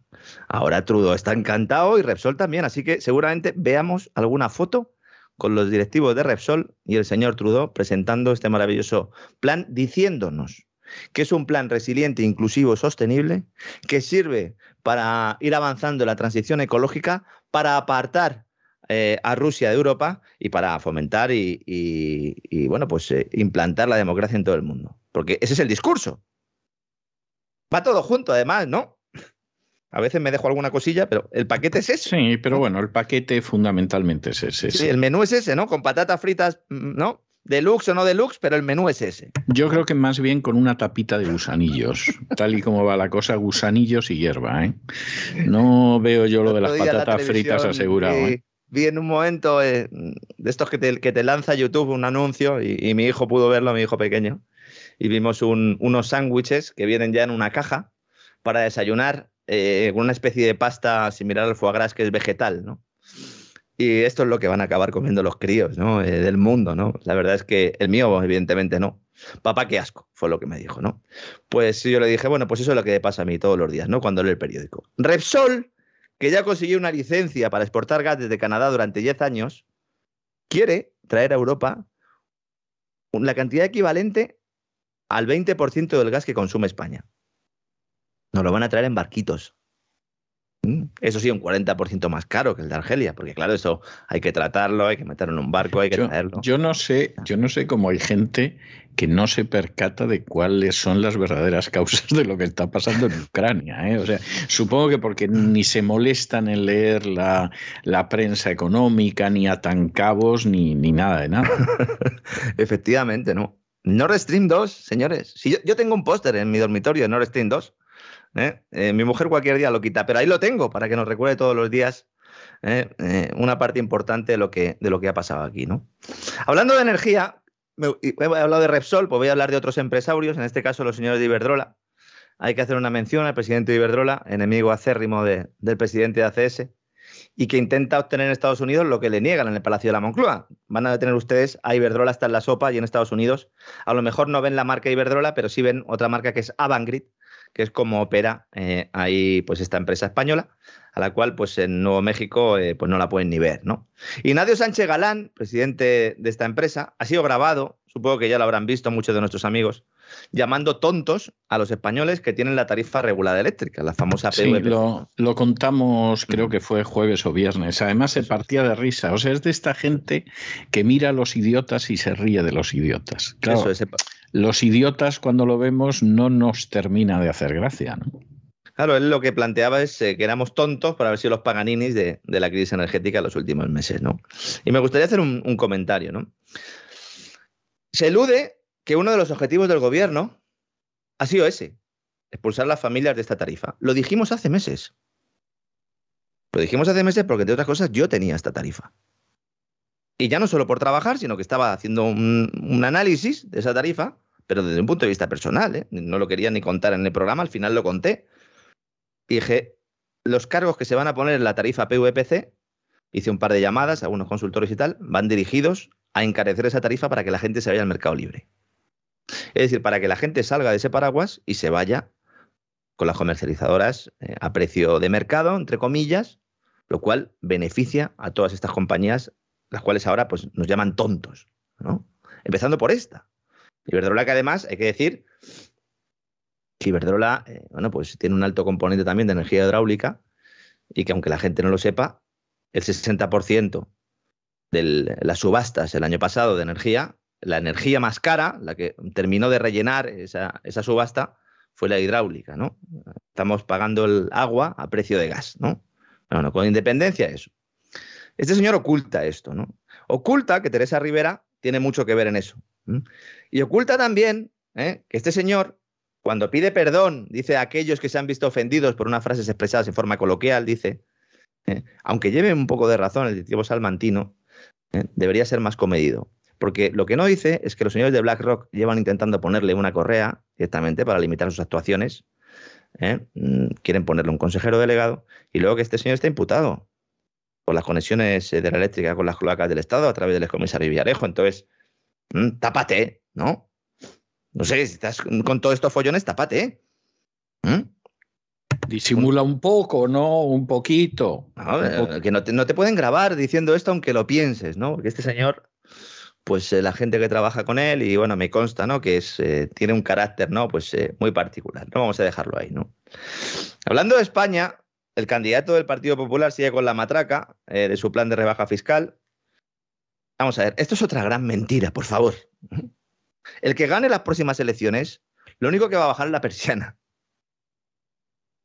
ahora Trudeau está encantado y Repsol también, así que seguramente veamos alguna foto con los directivos de Repsol y el señor Trudeau presentando este maravilloso plan, diciéndonos que es un plan resiliente, inclusivo, sostenible, que sirve para ir avanzando en la transición ecológica, para apartar eh, a Rusia de Europa y para fomentar y, bueno, pues eh, implantar la democracia en todo el mundo. Porque ese es el discurso. Va todo junto, además, ¿no? A veces me dejo alguna cosilla, pero el paquete es ese. Sí, pero bueno, el paquete fundamentalmente es ese. Sí, el menú es ese, ¿no? Con patatas fritas, ¿no? Deluxe o no deluxe, pero el menú es ese. Yo creo que más bien con una tapita de gusanillos, tal y como va la cosa, gusanillos y hierba, ¿eh? No veo yo lo de las patatas fritas asegurado. ¿eh? Vi en un momento eh, de estos que te, que te, lanza YouTube un anuncio y, mi hijo pudo verlo, mi hijo pequeño, y vimos unos sándwiches que vienen ya en una caja para desayunar eh, con una especie de pasta similar al foie gras que es vegetal, ¿no? Y esto es lo que van a acabar comiendo los críos, ¿no? Eh, del mundo, ¿no? La verdad es que el mío, evidentemente, no. Papá, qué asco, fue lo que me dijo, ¿no? Pues yo le dije, bueno, pues eso es lo que pasa a mí todos los días, ¿no? Cuando leo el periódico. Repsol, que ya consiguió una licencia para exportar gas desde Canadá durante 10 años, quiere traer a Europa la cantidad equivalente al 20% del gas que consume España. Nos lo van a traer en barquitos. Mm, eso sí, un 40% más caro que el de Argelia, porque claro, eso hay que tratarlo, hay que meterlo en un barco, hay que traerlo. Yo no sé, yo no sé cómo hay gente que no se percata de cuáles son las verdaderas causas de lo que está pasando en Ucrania. ¿eh? O sea, supongo que porque ni se molestan en leer la, prensa económica, ni atan cabos, ni, ni nada de nada. Efectivamente, ¿no? Nord Stream 2, señores. Si yo, yo tengo un póster en mi dormitorio de Nord Stream 2 ¿eh? Eh, mi mujer cualquier día lo quita, pero ahí lo tengo para que nos recuerde todos los días ¿eh? una parte importante de lo, que, de lo que ha pasado aquí. ¿no? Hablando de energía, he hablado de Repsol, pues voy a hablar de otros empresarios, en este caso los señores de Iberdrola. Hay que hacer una mención al presidente de Iberdrola, enemigo acérrimo del presidente de ACS, y que intenta obtener en Estados Unidos lo que le niegan en el Palacio de la Moncloa. Van a detener ustedes a Iberdrola hasta en la sopa y en Estados Unidos. A lo mejor no ven la marca Iberdrola, pero sí ven otra marca que es Avangrid, que es como opera eh, ahí pues esta empresa española, a la cual pues en Nuevo México eh, pues no la pueden ni ver, ¿no? Y Nadio Sánchez Galán, presidente de esta empresa, ha sido grabado, supongo que ya lo habrán visto muchos de nuestros amigos, llamando tontos a los españoles que tienen la tarifa regulada eléctrica, la famosa Sí, lo, lo, contamos, creo que fue jueves o viernes. Además, se partía de risa. O sea, es de esta gente que mira a los idiotas y se ríe de los idiotas. Claro, Eso los idiotas cuando lo vemos no nos termina de hacer gracia, ¿no? Claro, él lo que planteaba es eh, que éramos tontos para haber sido los paganinis de, la crisis energética en los últimos meses, ¿no? Y me gustaría hacer un, comentario, ¿no? Se elude que uno de los objetivos del gobierno ha sido ese, expulsar las familias de esta tarifa. Lo dijimos hace meses. Lo dijimos hace meses porque, entre otras cosas, yo tenía esta tarifa. Y ya no solo por trabajar, sino que estaba haciendo un, análisis de esa tarifa, pero desde un punto de vista personal. ¿eh? No lo quería ni contar en el programa, al final lo conté. Y dije, los cargos que se van a poner en la tarifa PVPC, hice un par de llamadas a algunos consultores y tal, van dirigidos a encarecer esa tarifa para que la gente se vaya al mercado libre. Es decir, para que la gente salga de ese paraguas y se vaya con las comercializadoras eh, a precio de mercado, entre comillas, lo cual beneficia a todas estas compañías las cuales ahora pues, nos llaman tontos, ¿no? Empezando por esta. Iberdrola que además, hay que decir que Iberdrola, eh, bueno, pues tiene un alto componente también de energía hidráulica y que aunque la gente no lo sepa, el 60% de las subastas el año pasado de energía, la energía más cara, la que terminó de rellenar esa, esa subasta, fue la hidráulica, ¿no? Estamos pagando el agua a precio de gas, ¿no? Bueno, con independencia eso. Este señor oculta esto, ¿no? Oculta que Teresa Rivera tiene mucho que ver en eso. Y oculta también ¿eh? que este señor, cuando pide perdón, dice a aquellos que se han visto ofendidos por unas frases expresadas en forma coloquial, dice, ¿eh? aunque lleve un poco de razón el directivo salmantino, ¿eh? debería ser más comedido. Porque lo que no dice es que los señores de BlackRock llevan intentando ponerle una correa directamente para limitar sus actuaciones. Mm, quieren ponerle un consejero delegado y luego que este señor está imputado por las conexiones eh, de la eléctrica con las cloacas del Estado a través del excomisario Villarejo. Entonces, mm, tápate, ¿no? No sé, si estás con todos estos follones, tápate. ¿Mm? Disimula un poco, ¿no? Un poquito. Eh, que no te, pueden grabar diciendo esto aunque lo pienses, ¿no? Porque este señor, pues eh, la gente que trabaja con él, y bueno, me consta, ¿no? Que es, tiene un carácter, ¿no? Pues muy particular. No vamos a dejarlo ahí, ¿no? Hablando de España, el candidato del Partido Popular sigue con la matraca eh, de su plan de rebaja fiscal. Vamos a ver, esto es otra gran mentira, por favor. El que gane las próximas elecciones, lo único que va a bajar es la persiana.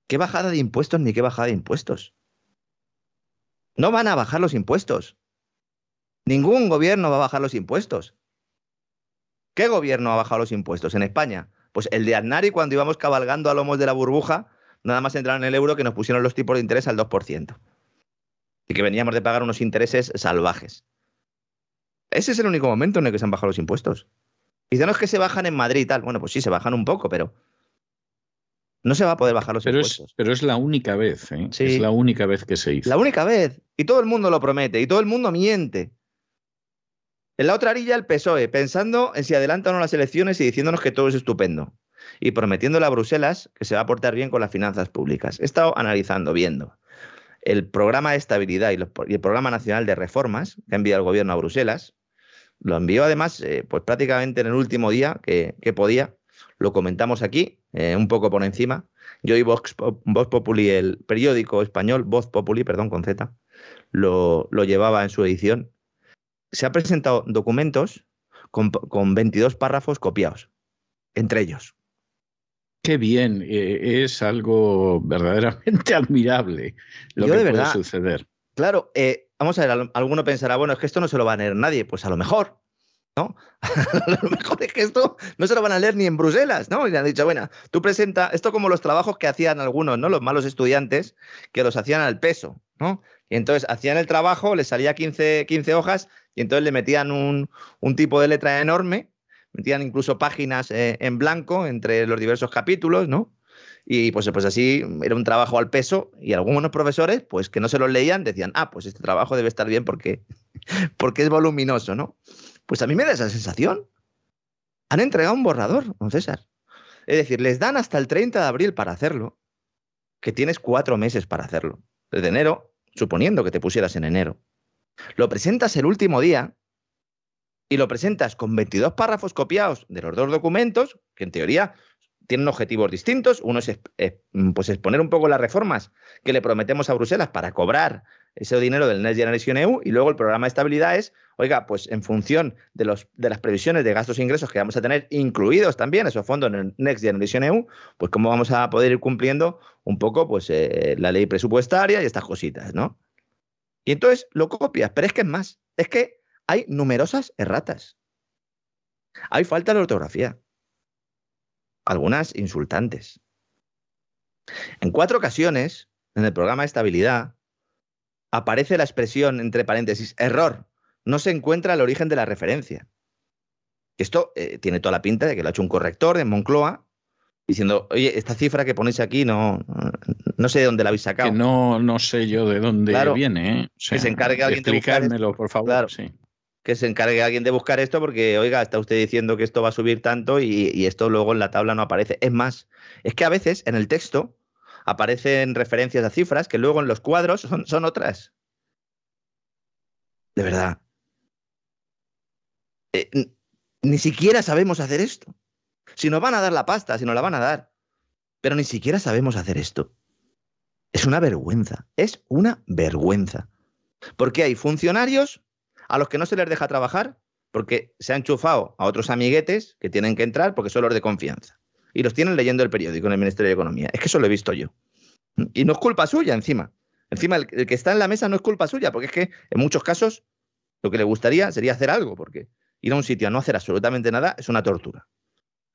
¿Qué bajada de impuestos ni qué bajada de impuestos? No van a bajar los impuestos. Ningún gobierno va a bajar los impuestos. ¿Qué gobierno ha bajado los impuestos en España? Pues el de Aznari cuando íbamos cabalgando a lomos de la burbuja, nada más entrar en el euro que nos pusieron los tipos de interés al 2%. Y que veníamos de pagar unos intereses salvajes. Ese es el único momento en el que se han bajado los impuestos. Y no es que se bajan en Madrid y tal. Bueno, pues sí, se bajan un poco, pero no se va a poder bajar los pero impuestos. Es, pero es la única vez, ¿eh? Es la única vez que se hizo. La única vez. Y todo el mundo lo promete, y todo el mundo miente. En la otra orilla el PSOE, pensando en si adelantan o no las elecciones y diciéndonos que todo es estupendo. Y prometiéndole a Bruselas que se va a portar bien con las finanzas públicas. He estado analizando, viendo el programa de estabilidad y, el programa nacional de reformas que ha enviado el gobierno a Bruselas. Lo envió además, eh, pues prácticamente en el último día que, podía. Lo comentamos aquí, eh, un poco por encima. Yo y Vox, Populi, el periódico español, Voz Populi, perdón, con Z, lo, lo llevaba en su edición se han presentado documentos con, 22 párrafos copiados, entre ellos. Qué bien, eh, es algo verdaderamente admirable lo que puede suceder. Claro, eh, vamos a ver, alguno pensará, bueno, es que esto no se lo va a leer nadie, pues a lo mejor, ¿no? a lo mejor es que esto no se lo van a leer ni en Bruselas, ¿no? Y le han dicho, bueno, tú presenta, esto como los trabajos que hacían algunos, ¿no? Los malos estudiantes, que los hacían al peso, ¿no? Y entonces hacían el trabajo, les salía 15, 15 hojas y entonces le metían un, tipo de letra enorme, metían incluso páginas eh, en blanco entre los diversos capítulos, ¿no? Y pues, pues así era un trabajo al peso y algunos profesores, pues que no se los leían, decían, ah, pues este trabajo debe estar bien porque, porque es voluminoso, ¿no? Pues a mí me da esa sensación. Han entregado un borrador, don César. Es decir, les dan hasta el 30 de abril para hacerlo, que tienes cuatro meses para hacerlo. Desde enero, suponiendo que te pusieras en enero. Lo presentas el último día y lo presentas con 22 párrafos copiados de los dos documentos, que en teoría tienen objetivos distintos. Uno es, pues exponer un poco las reformas que le prometemos a Bruselas para cobrar ese dinero del Next Generation EU y luego el programa de estabilidad es, oiga, pues en función de, los, de las previsiones de gastos e ingresos que vamos a tener incluidos también esos fondos en el Next Generation EU, pues cómo vamos a poder ir cumpliendo un poco pues eh, la ley presupuestaria y estas cositas, ¿no? Y entonces lo copias, pero es que es más, es que hay numerosas erratas. Hay falta de ortografía. Algunas insultantes. En cuatro ocasiones, en el programa de estabilidad, aparece la expresión entre paréntesis, error. No se encuentra el origen de la referencia. Esto eh, tiene toda la pinta de que lo ha hecho un corrector en Moncloa diciendo, oye, esta cifra que ponéis aquí no, no sé de dónde la habéis sacado. Que no, no sé yo de dónde viene. ¿eh? que se encargue alguien de buscar por favor. Que se encargue alguien de buscar esto porque, oiga, está usted diciendo que esto va a subir tanto y, esto luego en la tabla no aparece. Es más, es que a veces en el texto aparecen referencias a cifras que luego en los cuadros son, son otras. De verdad. Eh, ni siquiera sabemos hacer esto. Si nos van a dar la pasta, si nos la van a dar. Pero ni siquiera sabemos hacer esto. Es una vergüenza, es una vergüenza. Porque hay funcionarios a los que no se les deja trabajar porque se han chufado a otros amiguetes que tienen que entrar porque son los de confianza. Y los tienen leyendo el periódico en el Ministerio de Economía. Es que eso lo he visto yo. Y no es culpa suya encima. Encima, el, que está en la mesa no es culpa suya, porque es que en muchos casos lo que le gustaría sería hacer algo, porque ir a un sitio a no hacer absolutamente nada es una tortura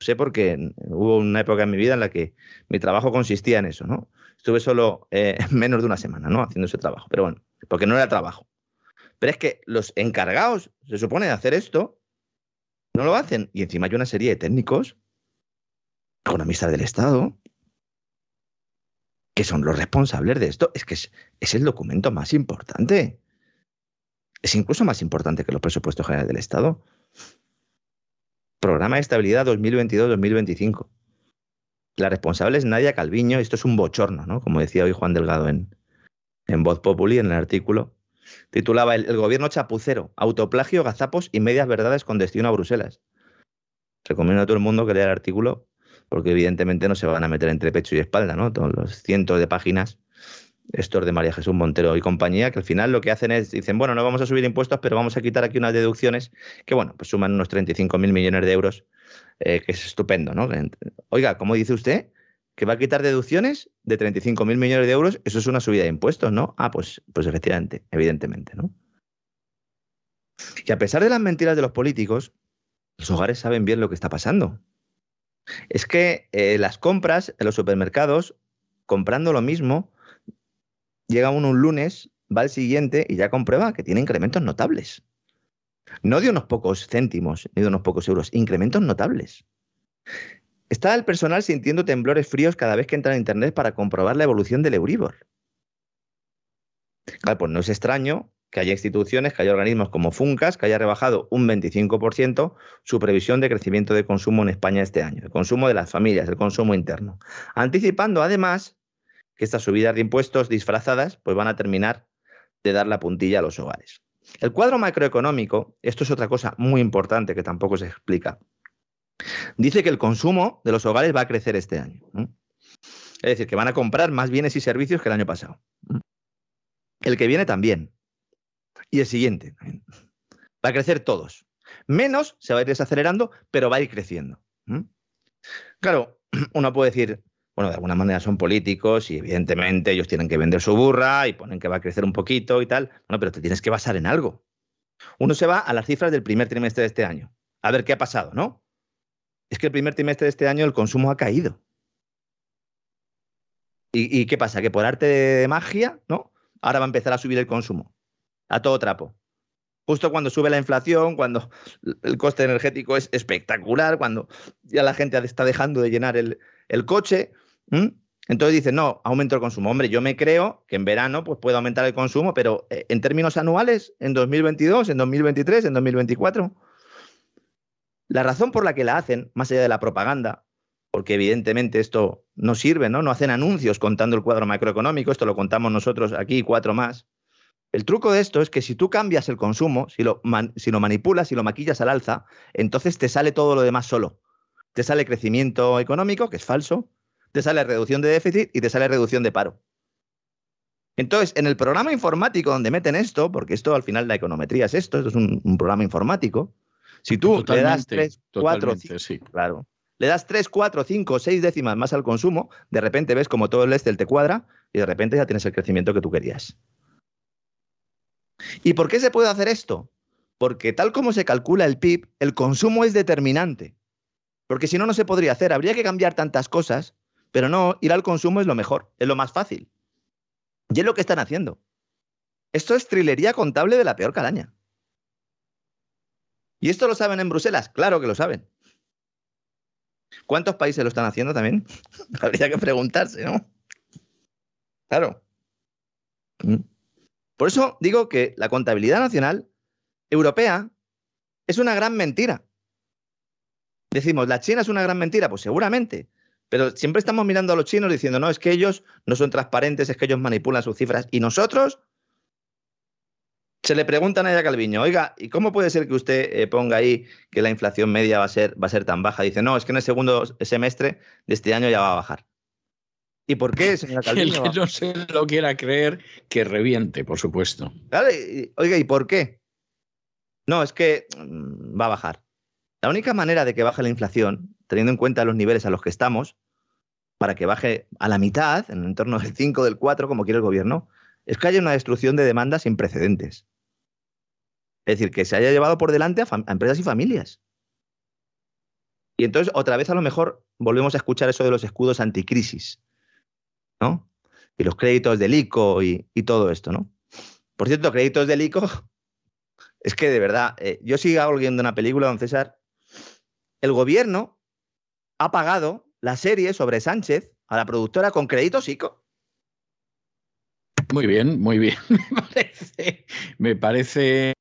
sé porque hubo una época en mi vida en la que mi trabajo consistía en eso, ¿no? Estuve solo eh, menos de una semana, ¿no? Haciendo ese trabajo, pero bueno, porque no era trabajo. Pero es que los encargados, se supone, de hacer esto, no lo hacen. Y encima hay una serie de técnicos, economistas del Estado, que son los responsables de esto. Es que es, es el documento más importante. Es incluso más importante que los presupuestos generales del Estado. Programa de Estabilidad 2022-2025. La responsable es Nadia Calviño. Esto es un bochorno, ¿no? Como decía hoy Juan Delgado en, en Voz Populi, en el artículo. Titulaba el, gobierno chapucero, autoplagio, gazapos y medias verdades con destino a Bruselas. Recomiendo a todo el mundo que lea el artículo porque evidentemente no se van a meter entre pecho y espalda, ¿no? Todos los cientos de páginas estos de María Jesús Montero y compañía, que al final lo que hacen es, dicen, bueno, no vamos a subir impuestos, pero vamos a quitar aquí unas deducciones que, bueno, pues suman unos 35.000 millones de euros, eh, que es estupendo, ¿no? Oiga, ¿cómo dice usted? ¿Que va a quitar deducciones de 35.000 millones de euros? Eso es una subida de impuestos, ¿no? Ah, pues, pues efectivamente, evidentemente, ¿no? Y a pesar de las mentiras de los políticos, los hogares saben bien lo que está pasando. Es que eh, las compras en los supermercados, comprando lo mismo, llega uno un lunes, va el siguiente y ya comprueba que tiene incrementos notables. No de unos pocos céntimos, ni de unos pocos euros, incrementos notables. Está el personal sintiendo temblores fríos cada vez que entra en Internet para comprobar la evolución del Euribor. Claro, pues no es extraño que haya instituciones, que haya organismos como Funcas, que haya rebajado un 25% su previsión de crecimiento de consumo en España este año, el consumo de las familias, el consumo interno, anticipando además que estas subidas de impuestos disfrazadas pues van a terminar de dar la puntilla a los hogares. El cuadro macroeconómico, esto es otra cosa muy importante que tampoco se explica, dice que el consumo de los hogares va a crecer este año. Es decir, que van a comprar más bienes y servicios que el año pasado. El que viene también y el siguiente. Va a crecer todos. Menos se va a ir desacelerando, pero va a ir creciendo. Claro, uno puede decir, bueno, de alguna manera son políticos y evidentemente ellos tienen que vender su burra y ponen que va a crecer un poquito y tal. Bueno, pero te tienes que basar en algo. Uno se va a las cifras del primer trimestre de este año. A ver qué ha pasado, ¿no? Es que el primer trimestre de este año el consumo ha caído. ¿Y, qué pasa? Que por arte de magia, ¿no? Ahora va a empezar a subir el consumo a todo trapo. Justo cuando sube la inflación, cuando el coste energético es espectacular, cuando ya la gente está dejando de llenar el, coche. Entonces dicen, no, aumento el consumo. Hombre, yo me creo que en verano pues, puede aumentar el consumo, pero eh, en términos anuales, en 2022, en 2023, en 2024. La razón por la que la hacen, más allá de la propaganda, porque evidentemente esto no sirve, ¿no? No hacen anuncios contando el cuadro macroeconómico, esto lo contamos nosotros aquí, cuatro más. El truco de esto es que si tú cambias el consumo, si lo, si lo manipulas, si lo maquillas al alza, entonces te sale todo lo demás solo. Te sale crecimiento económico, que es falso, te sale reducción de déficit y te sale reducción de paro. Entonces, en el programa informático donde meten esto, porque esto al final la econometría es esto, esto es un, programa informático, si tú le das 3, 4, 5, claro, le das 3, 4, 5, 6 décimas más al consumo, de repente ves como todo el Excel te cuadra y de repente ya tienes el crecimiento que tú querías. ¿Y por qué se puede hacer esto? Porque tal como se calcula el PIB, el consumo es determinante. Porque si no, no se podría hacer. Habría que cambiar tantas cosas, pero no, ir al consumo es lo mejor, es lo más fácil. Y es lo que están haciendo. Esto es trilería contable de la peor calaña. ¿Y esto lo saben en Bruselas? Claro que lo saben. ¿Cuántos países lo están haciendo también? Habría que preguntarse, ¿no? Claro. Mm. Por eso digo que la contabilidad nacional europea es una gran mentira. Decimos, ¿la China es una gran mentira? Pues seguramente. Pero siempre estamos mirando a los chinos diciendo, no, es que ellos no son transparentes, es que ellos manipulan sus cifras. Y nosotros se le preguntan a ella Calviño, oiga, ¿y cómo puede ser que usted eh, ponga ahí que la inflación media va a, ser, va a ser tan baja? Dice, no, es que en el segundo semestre de este año ya va a bajar. ¿Y por qué, señora Calviño? El que no se lo quiera creer, que reviente, por supuesto. oiga, ¿y por qué? No, es que mm, va a bajar. La única manera de que baje la inflación, teniendo en cuenta los niveles a los que estamos, para que baje a la mitad, en torno del 5, del 4, como quiere el gobierno, es que haya una destrucción de demanda sin precedentes. Es decir, que se haya llevado por delante a, empresas y familias. Y entonces, otra vez, a lo mejor, volvemos a escuchar eso de los escudos anticrisis ¿no? Y los créditos del ICO y, todo esto, ¿no? Por cierto, créditos del ICO, es que de verdad, eh, yo sigo viendo una película, don César, el gobierno ha pagado la serie sobre Sánchez a la productora con créditos ICO. Muy bien, muy bien. Me parece, me parece,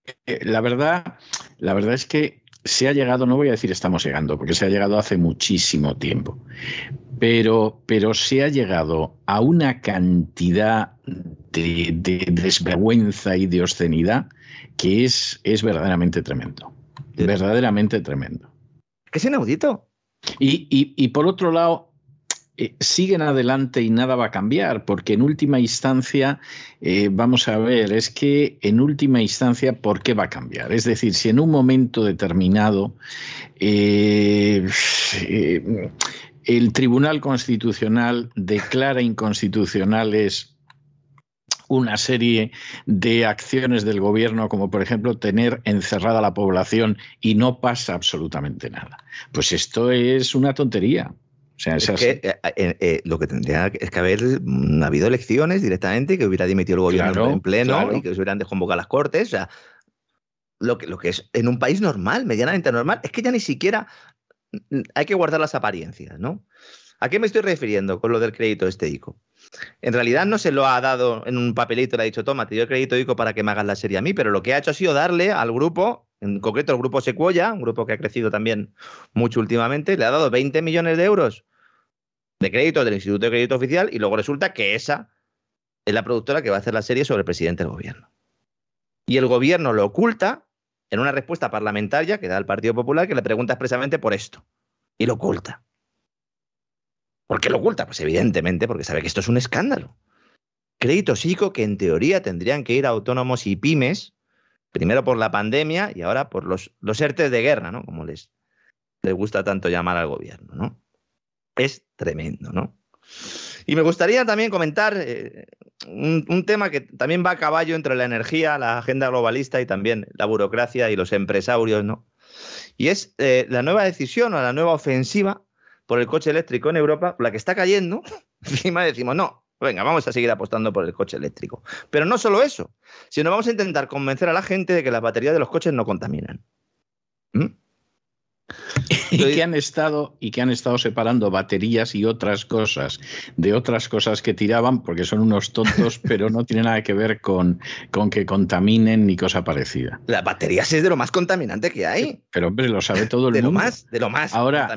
la verdad, la verdad es que se ha llegado, no voy a decir estamos llegando, porque se ha llegado hace muchísimo tiempo, pero, pero se ha llegado a una cantidad de, desvergüenza y de obscenidad que es, es verdaderamente tremendo. Verdaderamente tremendo. Que es inaudito. Y, y, por otro lado, eh, siguen adelante y nada va a cambiar, porque en última instancia, eh, vamos a ver, es que en última instancia, ¿por qué va a cambiar? Es decir, si en un momento determinado eh, el Tribunal Constitucional declara inconstitucionales una serie de acciones del gobierno, como por ejemplo tener encerrada la población y no pasa absolutamente nada. Pues esto es una tontería. O sea, es, que eh, eh, eh, lo que tendría es que haber mm, habido elecciones directamente, que hubiera dimitido el gobierno en pleno y que se hubieran desconvocado las cortes. O sea, lo que, lo que es en un país normal, medianamente normal, es que ya ni siquiera mm, hay que guardar las apariencias, ¿no? ¿A qué me estoy refiriendo con lo del crédito este ICO? En realidad no se lo ha dado en un papelito, le ha dicho, toma, te doy el crédito ICO para que me hagas la serie a mí, pero lo que ha hecho ha sido darle al grupo, en concreto el grupo Sequoia, un grupo que ha crecido también mucho últimamente, le ha dado 20 millones de euros de crédito del Instituto de Crédito Oficial y luego resulta que esa es la productora que va a hacer la serie sobre el presidente del gobierno. Y el gobierno lo oculta en una respuesta parlamentaria que da el Partido Popular que le pregunta expresamente por esto. Y lo oculta. ¿Por qué lo oculta? Pues evidentemente porque sabe que esto es un escándalo. Créditos ICO que en teoría tendrían que ir a autónomos y pymes, primero por la pandemia y ahora por los, los ERTES de guerra, ¿no? Como les, les gusta tanto llamar al gobierno, ¿no? Es tremendo, ¿no? Y me gustaría también comentar eh, un, tema que también va a caballo entre la energía, la agenda globalista y también la burocracia y los empresarios, ¿no? Y es eh, la nueva decisión o la nueva ofensiva por el coche eléctrico en Europa, la que está cayendo, encima decimos, no, venga, vamos a seguir apostando por el coche eléctrico. Pero no solo eso, sino vamos a intentar convencer a la gente de que las baterías de los coches no contaminan. ¿Mm? Y que han estado y que han estado separando baterías y otras cosas de otras cosas que tiraban porque son unos tontos pero no tiene nada que ver con, con que contaminen ni cosa parecida. Las baterías es de lo más contaminante que hay. Pero hombre lo sabe todo el de mundo. lo más de lo más ahora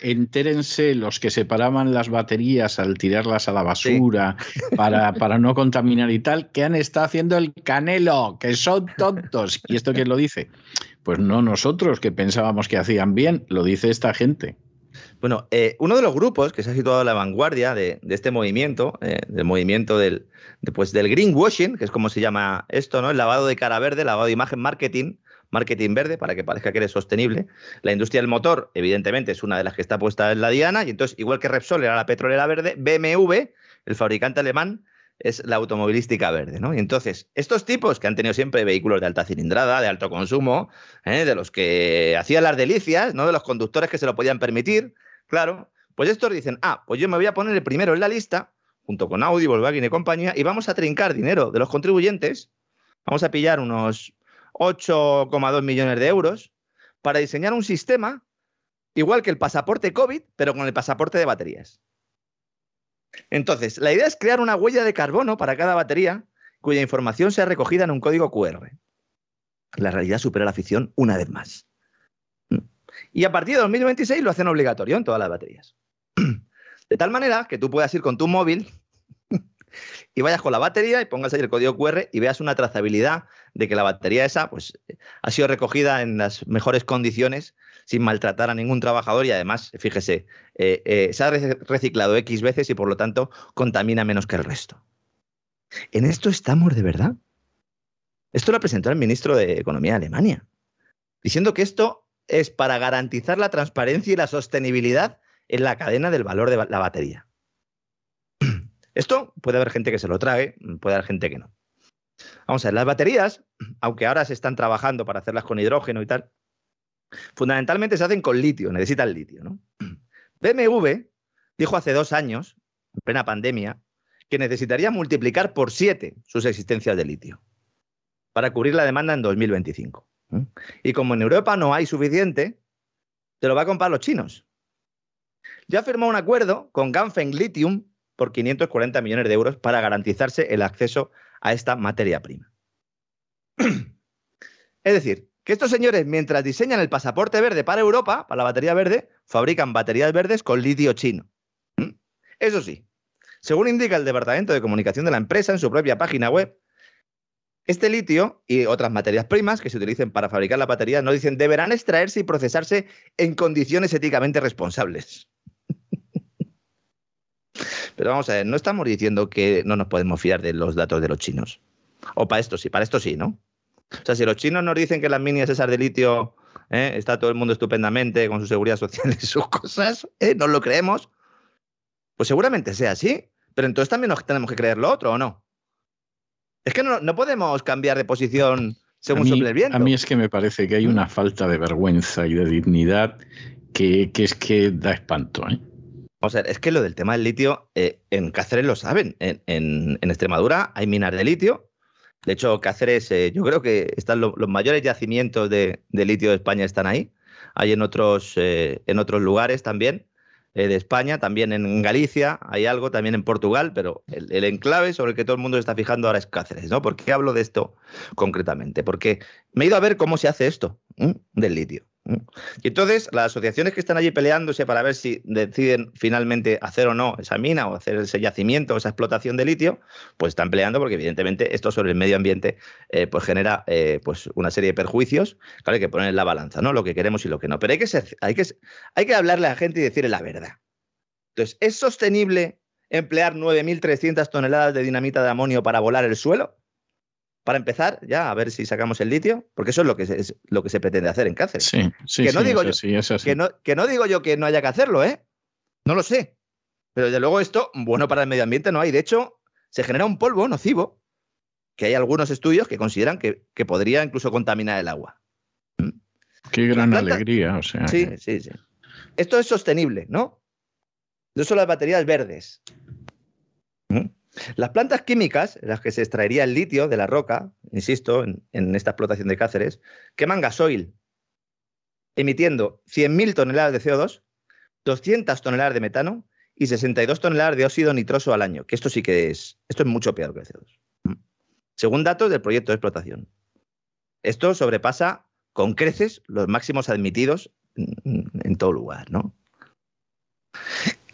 entérense los que separaban las baterías al tirarlas a la basura para, para no contaminar y tal que han estado haciendo el canelo que son tontos. Y esto quién lo dice pues no nosotros que pensábamos que hacían bien, lo dice esta gente. Bueno, eh, uno de los grupos que se ha situado a la vanguardia de, este movimiento, eh, del movimiento del, pues, del greenwashing, que es como se llama esto, ¿no? El lavado de cara verde, lavado de imagen marketing, marketing verde, para que parezca que eres sostenible. La industria del motor, evidentemente, es una de las que está puesta en la diana, y entonces, igual que Repsol era la petrolera verde, BMW, el fabricante alemán, es la automovilística verde, ¿no? Y entonces, estos tipos que han tenido siempre vehículos de alta cilindrada, de alto consumo, ¿eh? de los que hacían las delicias, ¿no? De los conductores que se lo podían permitir, claro, pues estos dicen, ah, pues yo me voy a poner el primero en la lista, junto con Audi, Volkswagen y compañía, y vamos a trincar dinero de los contribuyentes, vamos a pillar unos 8,2 millones de euros para diseñar un sistema igual que el pasaporte COVID, pero con el pasaporte de baterías. Entonces, la idea es crear una huella de carbono para cada batería cuya información sea recogida en un código QR. La realidad supera la ficción una vez más. Y a partir de 2026 lo hacen obligatorio en todas las baterías. De tal manera que tú puedas ir con tu móvil y vayas con la batería y pongas ahí el código QR y veas una trazabilidad de que la batería esa pues, ha sido recogida en las mejores condiciones sin maltratar a ningún trabajador y además, fíjese, eh, eh, se ha reciclado X veces y por lo tanto contamina menos que el resto. ¿En esto estamos de verdad? Esto lo presentó el ministro de Economía de Alemania, diciendo que esto es para garantizar la transparencia y la sostenibilidad en la cadena del valor de la batería. Esto puede haber gente que se lo trague, puede haber gente que no. Vamos a ver, las baterías, aunque ahora se están trabajando para hacerlas con hidrógeno y tal, Fundamentalmente se hacen con litio, necesitan litio. ¿no? BMW dijo hace dos años, en plena pandemia, que necesitaría multiplicar por siete sus existencias de litio para cubrir la demanda en 2025. Y como en Europa no hay suficiente, se lo va a comprar los chinos. Ya firmó un acuerdo con Ganfeng Lithium por 540 millones de euros para garantizarse el acceso a esta materia prima. es decir, que estos señores, mientras diseñan el pasaporte verde para Europa, para la batería verde, fabrican baterías verdes con litio chino. ¿Mm? Eso sí, según indica el Departamento de Comunicación de la empresa en su propia página web, este litio y otras materias primas que se utilicen para fabricar la batería, no dicen, deberán extraerse y procesarse en condiciones éticamente responsables. Pero vamos a ver, no estamos diciendo que no nos podemos fiar de los datos de los chinos. O para esto sí, para esto sí, ¿no? O sea, si los chinos nos dicen que las minias esas de litio ¿eh? está todo el mundo estupendamente con su seguridad social y sus cosas, ¿eh? ¿nos lo creemos? Pues seguramente sea así. Pero entonces también nos tenemos que creer lo otro, ¿o no? Es que no, no podemos cambiar de posición según mí, sople el viento. A mí es que me parece que hay una falta de vergüenza y de dignidad que, que es que da espanto. ¿eh? O sea, es que lo del tema del litio, eh, en Cáceres lo saben. En, en, en, Extremadura hay minas de litio. De hecho, Cáceres, eh, yo creo que están lo, los mayores yacimientos de, de, litio de España están ahí. Hay en otros, eh, en otros lugares también eh, de España, también en Galicia, hay algo, también en Portugal, pero el, enclave sobre el que todo el mundo está fijando ahora es Cáceres, ¿no? ¿Por qué hablo de esto concretamente? Porque me he ido a ver cómo se hace esto del litio. Y entonces las asociaciones que están allí peleándose para ver si deciden finalmente hacer o no esa mina o hacer ese yacimiento, esa explotación de litio, pues están peleando porque evidentemente esto sobre el medio ambiente eh, pues genera eh, pues una serie de perjuicios. Claro, hay que poner en la balanza, ¿no? Lo que queremos y lo que no. Pero hay que, ser, hay que, hay que hablarle a la gente y decirle la verdad. Entonces, ¿es sostenible emplear 9.300 toneladas de dinamita de amonio para volar el suelo? Para empezar, ya a ver si sacamos el litio, porque eso es lo que se, es lo que se pretende hacer en Cáceres. Sí, sí, que no sí, digo eso yo, sí, eso sí. Que, no, que no digo yo que no haya que hacerlo, ¿eh? No lo sé. Pero desde luego esto, bueno para el medio ambiente no hay. De hecho, se genera un polvo nocivo, que hay algunos estudios que consideran que, que podría incluso contaminar el agua. ¿Mm? Qué gran planta, alegría, o sea. Sí, que... sí, sí. Esto es sostenible, ¿no? De eso las baterías verdes. ¿Mm? Las plantas químicas, en las que se extraería el litio de la roca, insisto, en, esta explotación de Cáceres, queman gasoil, emitiendo 100.000 toneladas de CO2, 200 toneladas de metano y 62 toneladas de óxido nitroso al año, que esto sí que es, esto es mucho peor que el CO2. Según datos del proyecto de explotación. Esto sobrepasa con creces los máximos admitidos en, en todo lugar, ¿no?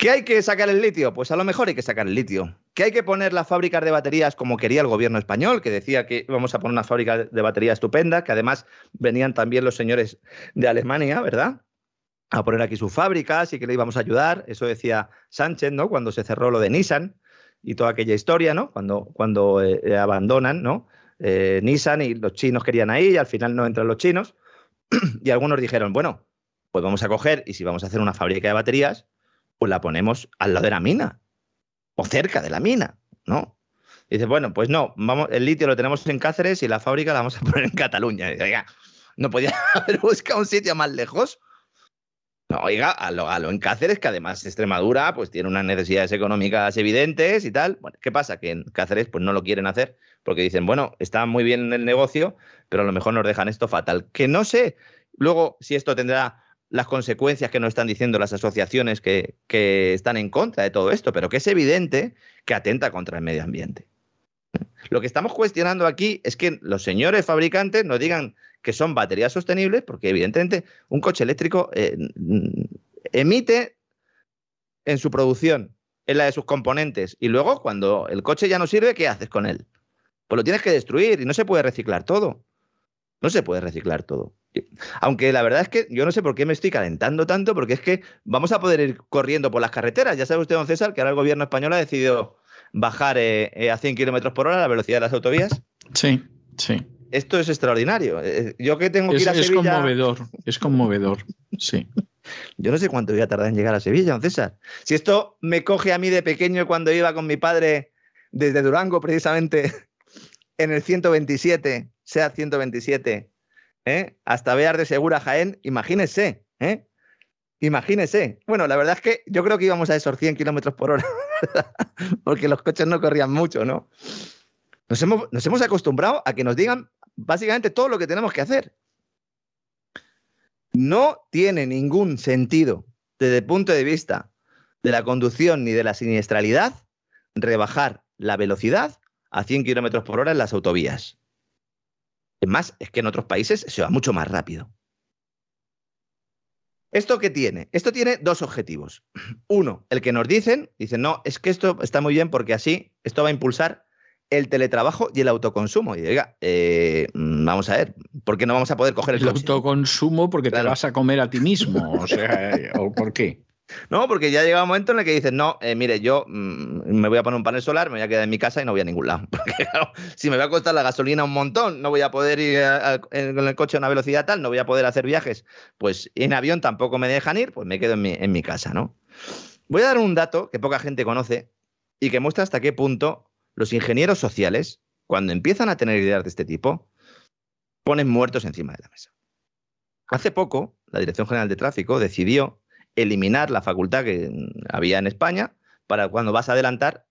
¿Qué hay que sacar el litio? Pues a lo mejor hay que sacar el litio. ¿Qué hay que poner las fábricas de baterías como quería el gobierno español, que decía que íbamos a poner una fábrica de batería estupenda, que además venían también los señores de Alemania, ¿verdad? A poner aquí sus fábricas y que le íbamos a ayudar. Eso decía Sánchez, ¿no? Cuando se cerró lo de Nissan y toda aquella historia, ¿no? Cuando, cuando eh, abandonan, ¿no? Eh, Nissan y los chinos querían ahí y al final no entran los chinos. y algunos dijeron, bueno, pues vamos a coger y si vamos a hacer una fábrica de baterías, pues la ponemos al lado de la mina o cerca de la mina, ¿no? Dice, bueno, pues no, vamos, el litio lo tenemos en Cáceres y la fábrica la vamos a poner en Cataluña. Dice, oiga, ¿no podía haber buscado un sitio más lejos? No, oiga, a lo, a lo, en Cáceres, que además Extremadura pues tiene unas necesidades económicas evidentes y tal. Bueno, ¿qué pasa? Que en Cáceres pues no lo quieren hacer porque dicen, bueno, está muy bien el negocio, pero a lo mejor nos dejan esto fatal. Que no sé luego si esto tendrá las consecuencias que nos están diciendo las asociaciones que, que, están en contra de todo esto, pero que es evidente que atenta contra el medio ambiente. Lo que estamos cuestionando aquí es que los señores fabricantes nos digan que son baterías sostenibles, porque evidentemente un coche eléctrico eh, emite en su producción, en la de sus componentes, y luego cuando el coche ya no sirve, ¿qué haces con él? Pues lo tienes que destruir y no se puede reciclar todo. No se puede reciclar todo. Aunque la verdad es que yo no sé por qué me estoy calentando tanto, porque es que vamos a poder ir corriendo por las carreteras. Ya sabe usted, don César, que ahora el gobierno español ha decidido bajar eh, eh, a 100 kilómetros por hora la velocidad de las autovías. Sí, sí. Esto es extraordinario. Eh, Yo que tengo que es, ir a es Sevilla. Es conmovedor, es conmovedor, sí. Yo no sé cuánto voy a tardar en llegar a Sevilla, don César. Si esto me coge a mí de pequeño cuando iba con mi padre desde Durango, precisamente, en el 127, sea 127, ¿eh? hasta Bear de Segura Jaén, imagínese, ¿eh? Imagínese. Bueno, la verdad es que yo creo que íbamos a esos 100 kilómetros por hora, porque los coches no corrían mucho, ¿no? Nos hemos, nos hemos acostumbrado a que nos digan básicamente todo lo que tenemos que hacer. No tiene ningún sentido desde el punto de vista de la conducción ni de la siniestralidad rebajar la velocidad a 100 kilómetros por hora en las autovías. Es más, es que en otros países se va mucho más rápido. ¿Esto qué tiene? Esto tiene dos objetivos. Uno, el que nos dicen, dicen, no, es que esto está muy bien porque así esto va a impulsar el teletrabajo y el autoconsumo. Y diga, eh, vamos a ver, ¿por qué no vamos a poder coger el, el autoconsumo? Porque claro. te vas a comer a ti mismo. O sea, ¿o por qué? No, porque ya llega un momento en el que dices, no, eh, mire, yo mm, me voy a poner un panel solar, me voy a quedar en mi casa y no voy a ningún lado. Porque claro, si me va a costar la gasolina un montón, no voy a poder ir con el coche a una velocidad tal, no voy a poder hacer viajes, pues en avión tampoco me dejan ir, pues me quedo en mi, en mi casa, ¿no? Voy a dar un dato que poca gente conoce y que muestra hasta qué punto los ingenieros sociales, cuando empiezan a tener ideas de este tipo, ponen muertos encima de la mesa. Hace poco, la Dirección General de Tráfico decidió eliminar la facultad que había en España para cuando vas a adelantar,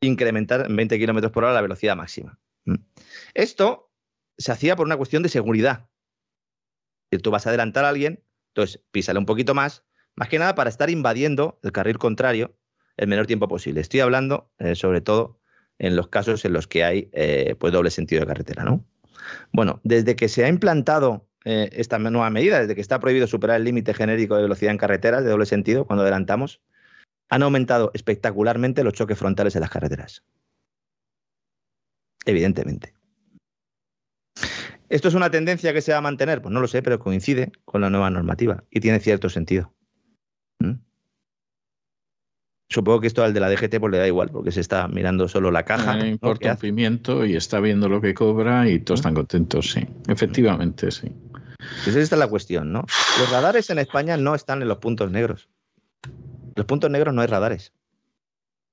incrementar en 20 kilómetros por hora la velocidad máxima. Mm. Esto se hacía por una cuestión de seguridad. Si tú vas a adelantar a alguien, entonces písale un poquito más, más que nada para estar invadiendo el carril contrario el menor tiempo posible. Estoy hablando eh, sobre todo en los casos en los que hay eh, pues doble sentido de carretera, ¿no? Bueno, desde que se ha implantado eh, esta nueva medida, desde que está prohibido superar el límite genérico de velocidad en carreteras de doble sentido cuando adelantamos, han aumentado espectacularmente los choques frontales en las carreteras. Evidentemente. ¿Esto es una tendencia que se va a mantener? Pues no lo sé, pero coincide con la nueva normativa y tiene cierto sentido. ¿Mm? Supongo que esto al de la DGT pues le da igual, porque se está mirando solo la caja. No importa un pimiento y está viendo lo que cobra y todos están contentos, sí. Efectivamente, sí. Pues esta es la cuestión, ¿no? Los radares en España no están en los puntos negros. Los puntos negros no hay radares.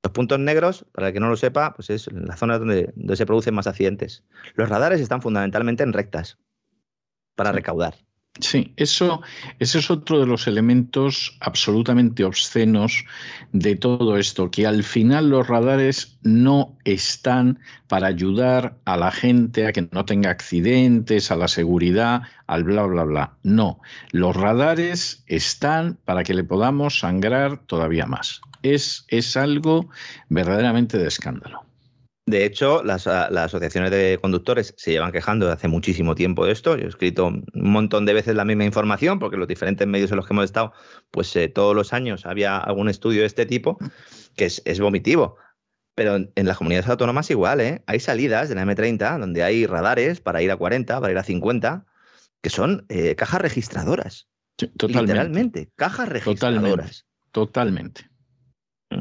Los puntos negros, para el que no lo sepa, pues es la zona donde, donde se producen más accidentes. Los radares están fundamentalmente en rectas para recaudar. Sí, eso, ese es otro de los elementos absolutamente obscenos de todo esto, que al final los radares no están para ayudar a la gente a que no tenga accidentes, a la seguridad, al bla, bla, bla. No, los radares están para que le podamos sangrar todavía más. Es, es algo verdaderamente de escándalo. De hecho, las, asociaciones de conductores se llevan quejando de hace muchísimo tiempo de esto. Yo he escrito un montón de veces la misma información, porque los diferentes medios en los que hemos estado, pues eh, todos los años había algún estudio de este tipo, que es, vomitivo. Pero en, las comunidades autónomas igual, ¿eh? Hay salidas de la M30 donde hay radares para ir a 40, para ir a 50, que son eh, cajas registradoras. totalmente. Literalmente, cajas registradoras. totalmente.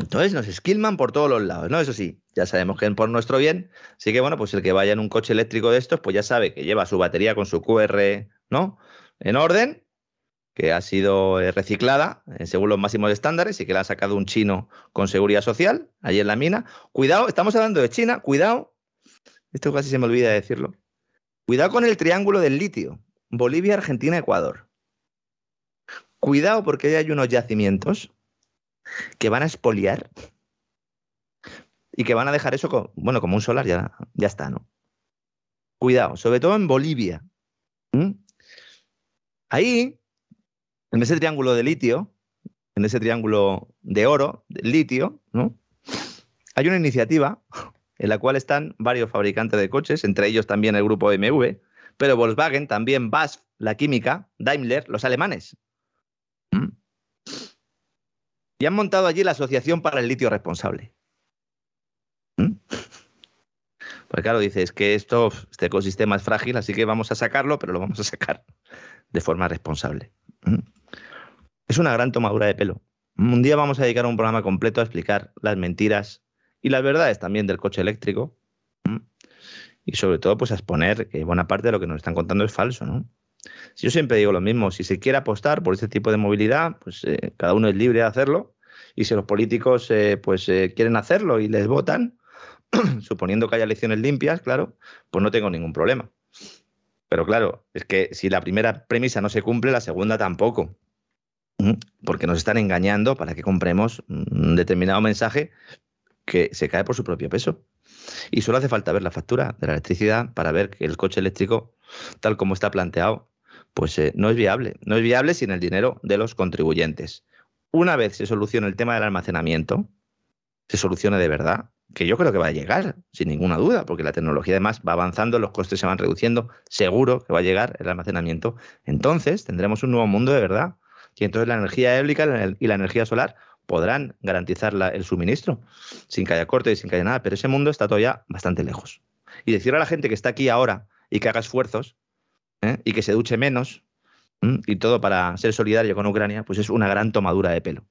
Entonces nos esquilman por todos los lados, ¿no? Eso sí, ya sabemos que es por nuestro bien. Así que bueno, pues el que vaya en un coche eléctrico de estos, pues ya sabe que lleva su batería con su QR, ¿no? En orden, que ha sido eh, reciclada eh, según los máximos estándares y que la ha sacado un chino con seguridad social, allí en la mina. Cuidado, estamos hablando de China, cuidado. Esto casi se me olvida decirlo. Cuidado con el triángulo del litio. Bolivia, Argentina, Ecuador. Cuidado porque hay unos yacimientos que van a expoliar y que van a dejar eso, bueno, como un solar, ya, ya está, ¿no? Cuidado, sobre todo en Bolivia. Ahí, en ese triángulo de litio, en ese triángulo de oro, de litio, ¿no? Hay una iniciativa en la cual están varios fabricantes de coches, entre ellos también el grupo MV, pero Volkswagen, también BASF, la química, Daimler, los alemanes. Y han montado allí la Asociación para el Litio Responsable. ¿Mm? Pues claro, dices que esto, este ecosistema es frágil, así que vamos a sacarlo, pero lo vamos a sacar de forma responsable. ¿Mm? Es una gran tomadura de pelo. Un día vamos a dedicar un programa completo a explicar las mentiras y las verdades también del coche eléctrico. ¿Mm? Y sobre todo, pues a exponer que buena parte de lo que nos están contando es falso, ¿no? Yo siempre digo lo mismo, si se quiere apostar por este tipo de movilidad, pues eh, cada uno es libre de hacerlo. Y si los políticos eh, pues eh, quieren hacerlo y les votan, suponiendo que haya elecciones limpias, claro, pues no tengo ningún problema. Pero claro, es que si la primera premisa no se cumple, la segunda tampoco. Porque nos están engañando para que compremos un determinado mensaje que se cae por su propio peso. Y solo hace falta ver la factura de la electricidad para ver que el coche eléctrico, tal como está planteado, pues eh, no es viable. No es viable sin el dinero de los contribuyentes. Una vez se solucione el tema del almacenamiento, se solucione de verdad, que yo creo que va a llegar, sin ninguna duda, porque la tecnología además va avanzando, los costes se van reduciendo, seguro que va a llegar el almacenamiento. Entonces tendremos un nuevo mundo de verdad. Y entonces la energía eólica y la energía solar podrán garantizar el suministro sin que haya corte y sin que haya nada, pero ese mundo está todavía bastante lejos. Y decir a la gente que está aquí ahora y que haga esfuerzos ¿eh? y que se duche menos y todo para ser solidario con Ucrania, pues es una gran tomadura de pelo.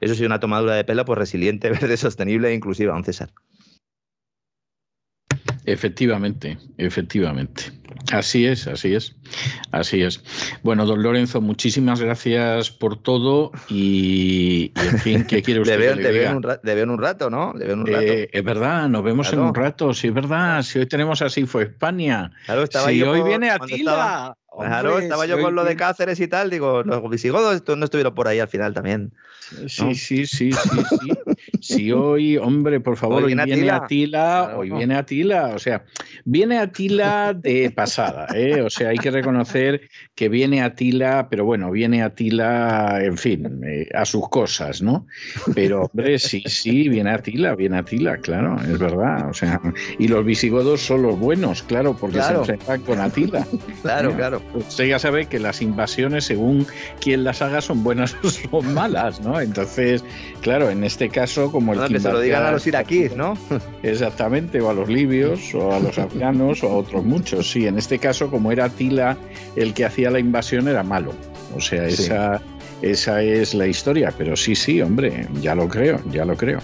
Eso sí, una tomadura de pelo, pues resiliente, verde, sostenible e inclusiva, don César. Efectivamente, efectivamente. Así es, así es, así es. Bueno, don Lorenzo, muchísimas gracias por todo y, en fin, ¿qué quiere usted? le, veo, en un rato, en un rato, ¿no? Le veo en un rato. Eh, es verdad, nos vemos en un rato, sí, es verdad. Si hoy tenemos así fue España. Claro, estaba si yo hoy viene Atila. Claro, estaba yo con lo de Cáceres y tal, digo, los visigodos no estuvieron por ahí al final también. Sí, sí, sí, sí, sí. Si hoy, hombre, por favor, hoy viene, Atila, hoy viene Atila, o sea, viene Atila de pasada, ¿eh? O sea, hay que reconocer que viene Atila, pero bueno, viene Atila, en fin, eh, a sus cosas, ¿no? Pero, hombre, sí, sí, viene Atila, viene Atila, claro, es verdad, o sea, y los visigodos son los buenos, claro, porque se enfrentan con Atila. Claro, claro. Usted ya sabe que las invasiones, según quien las haga, son buenas o son malas, ¿no? Entonces, claro, en este caso, como el que, se lo digan a los iraquíes, ¿no? Exactamente, o a los libios, o a los afganos, o a otros muchos. Sí, en este caso, como era Tila el que hacía la invasión, era malo. O sea, esa, esa es la historia. Pero sí, sí, hombre, ya lo creo, ya lo creo.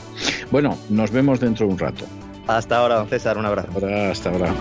Bueno, nos vemos dentro de un rato. Hasta ahora, don César, un abrazo. hasta ahora.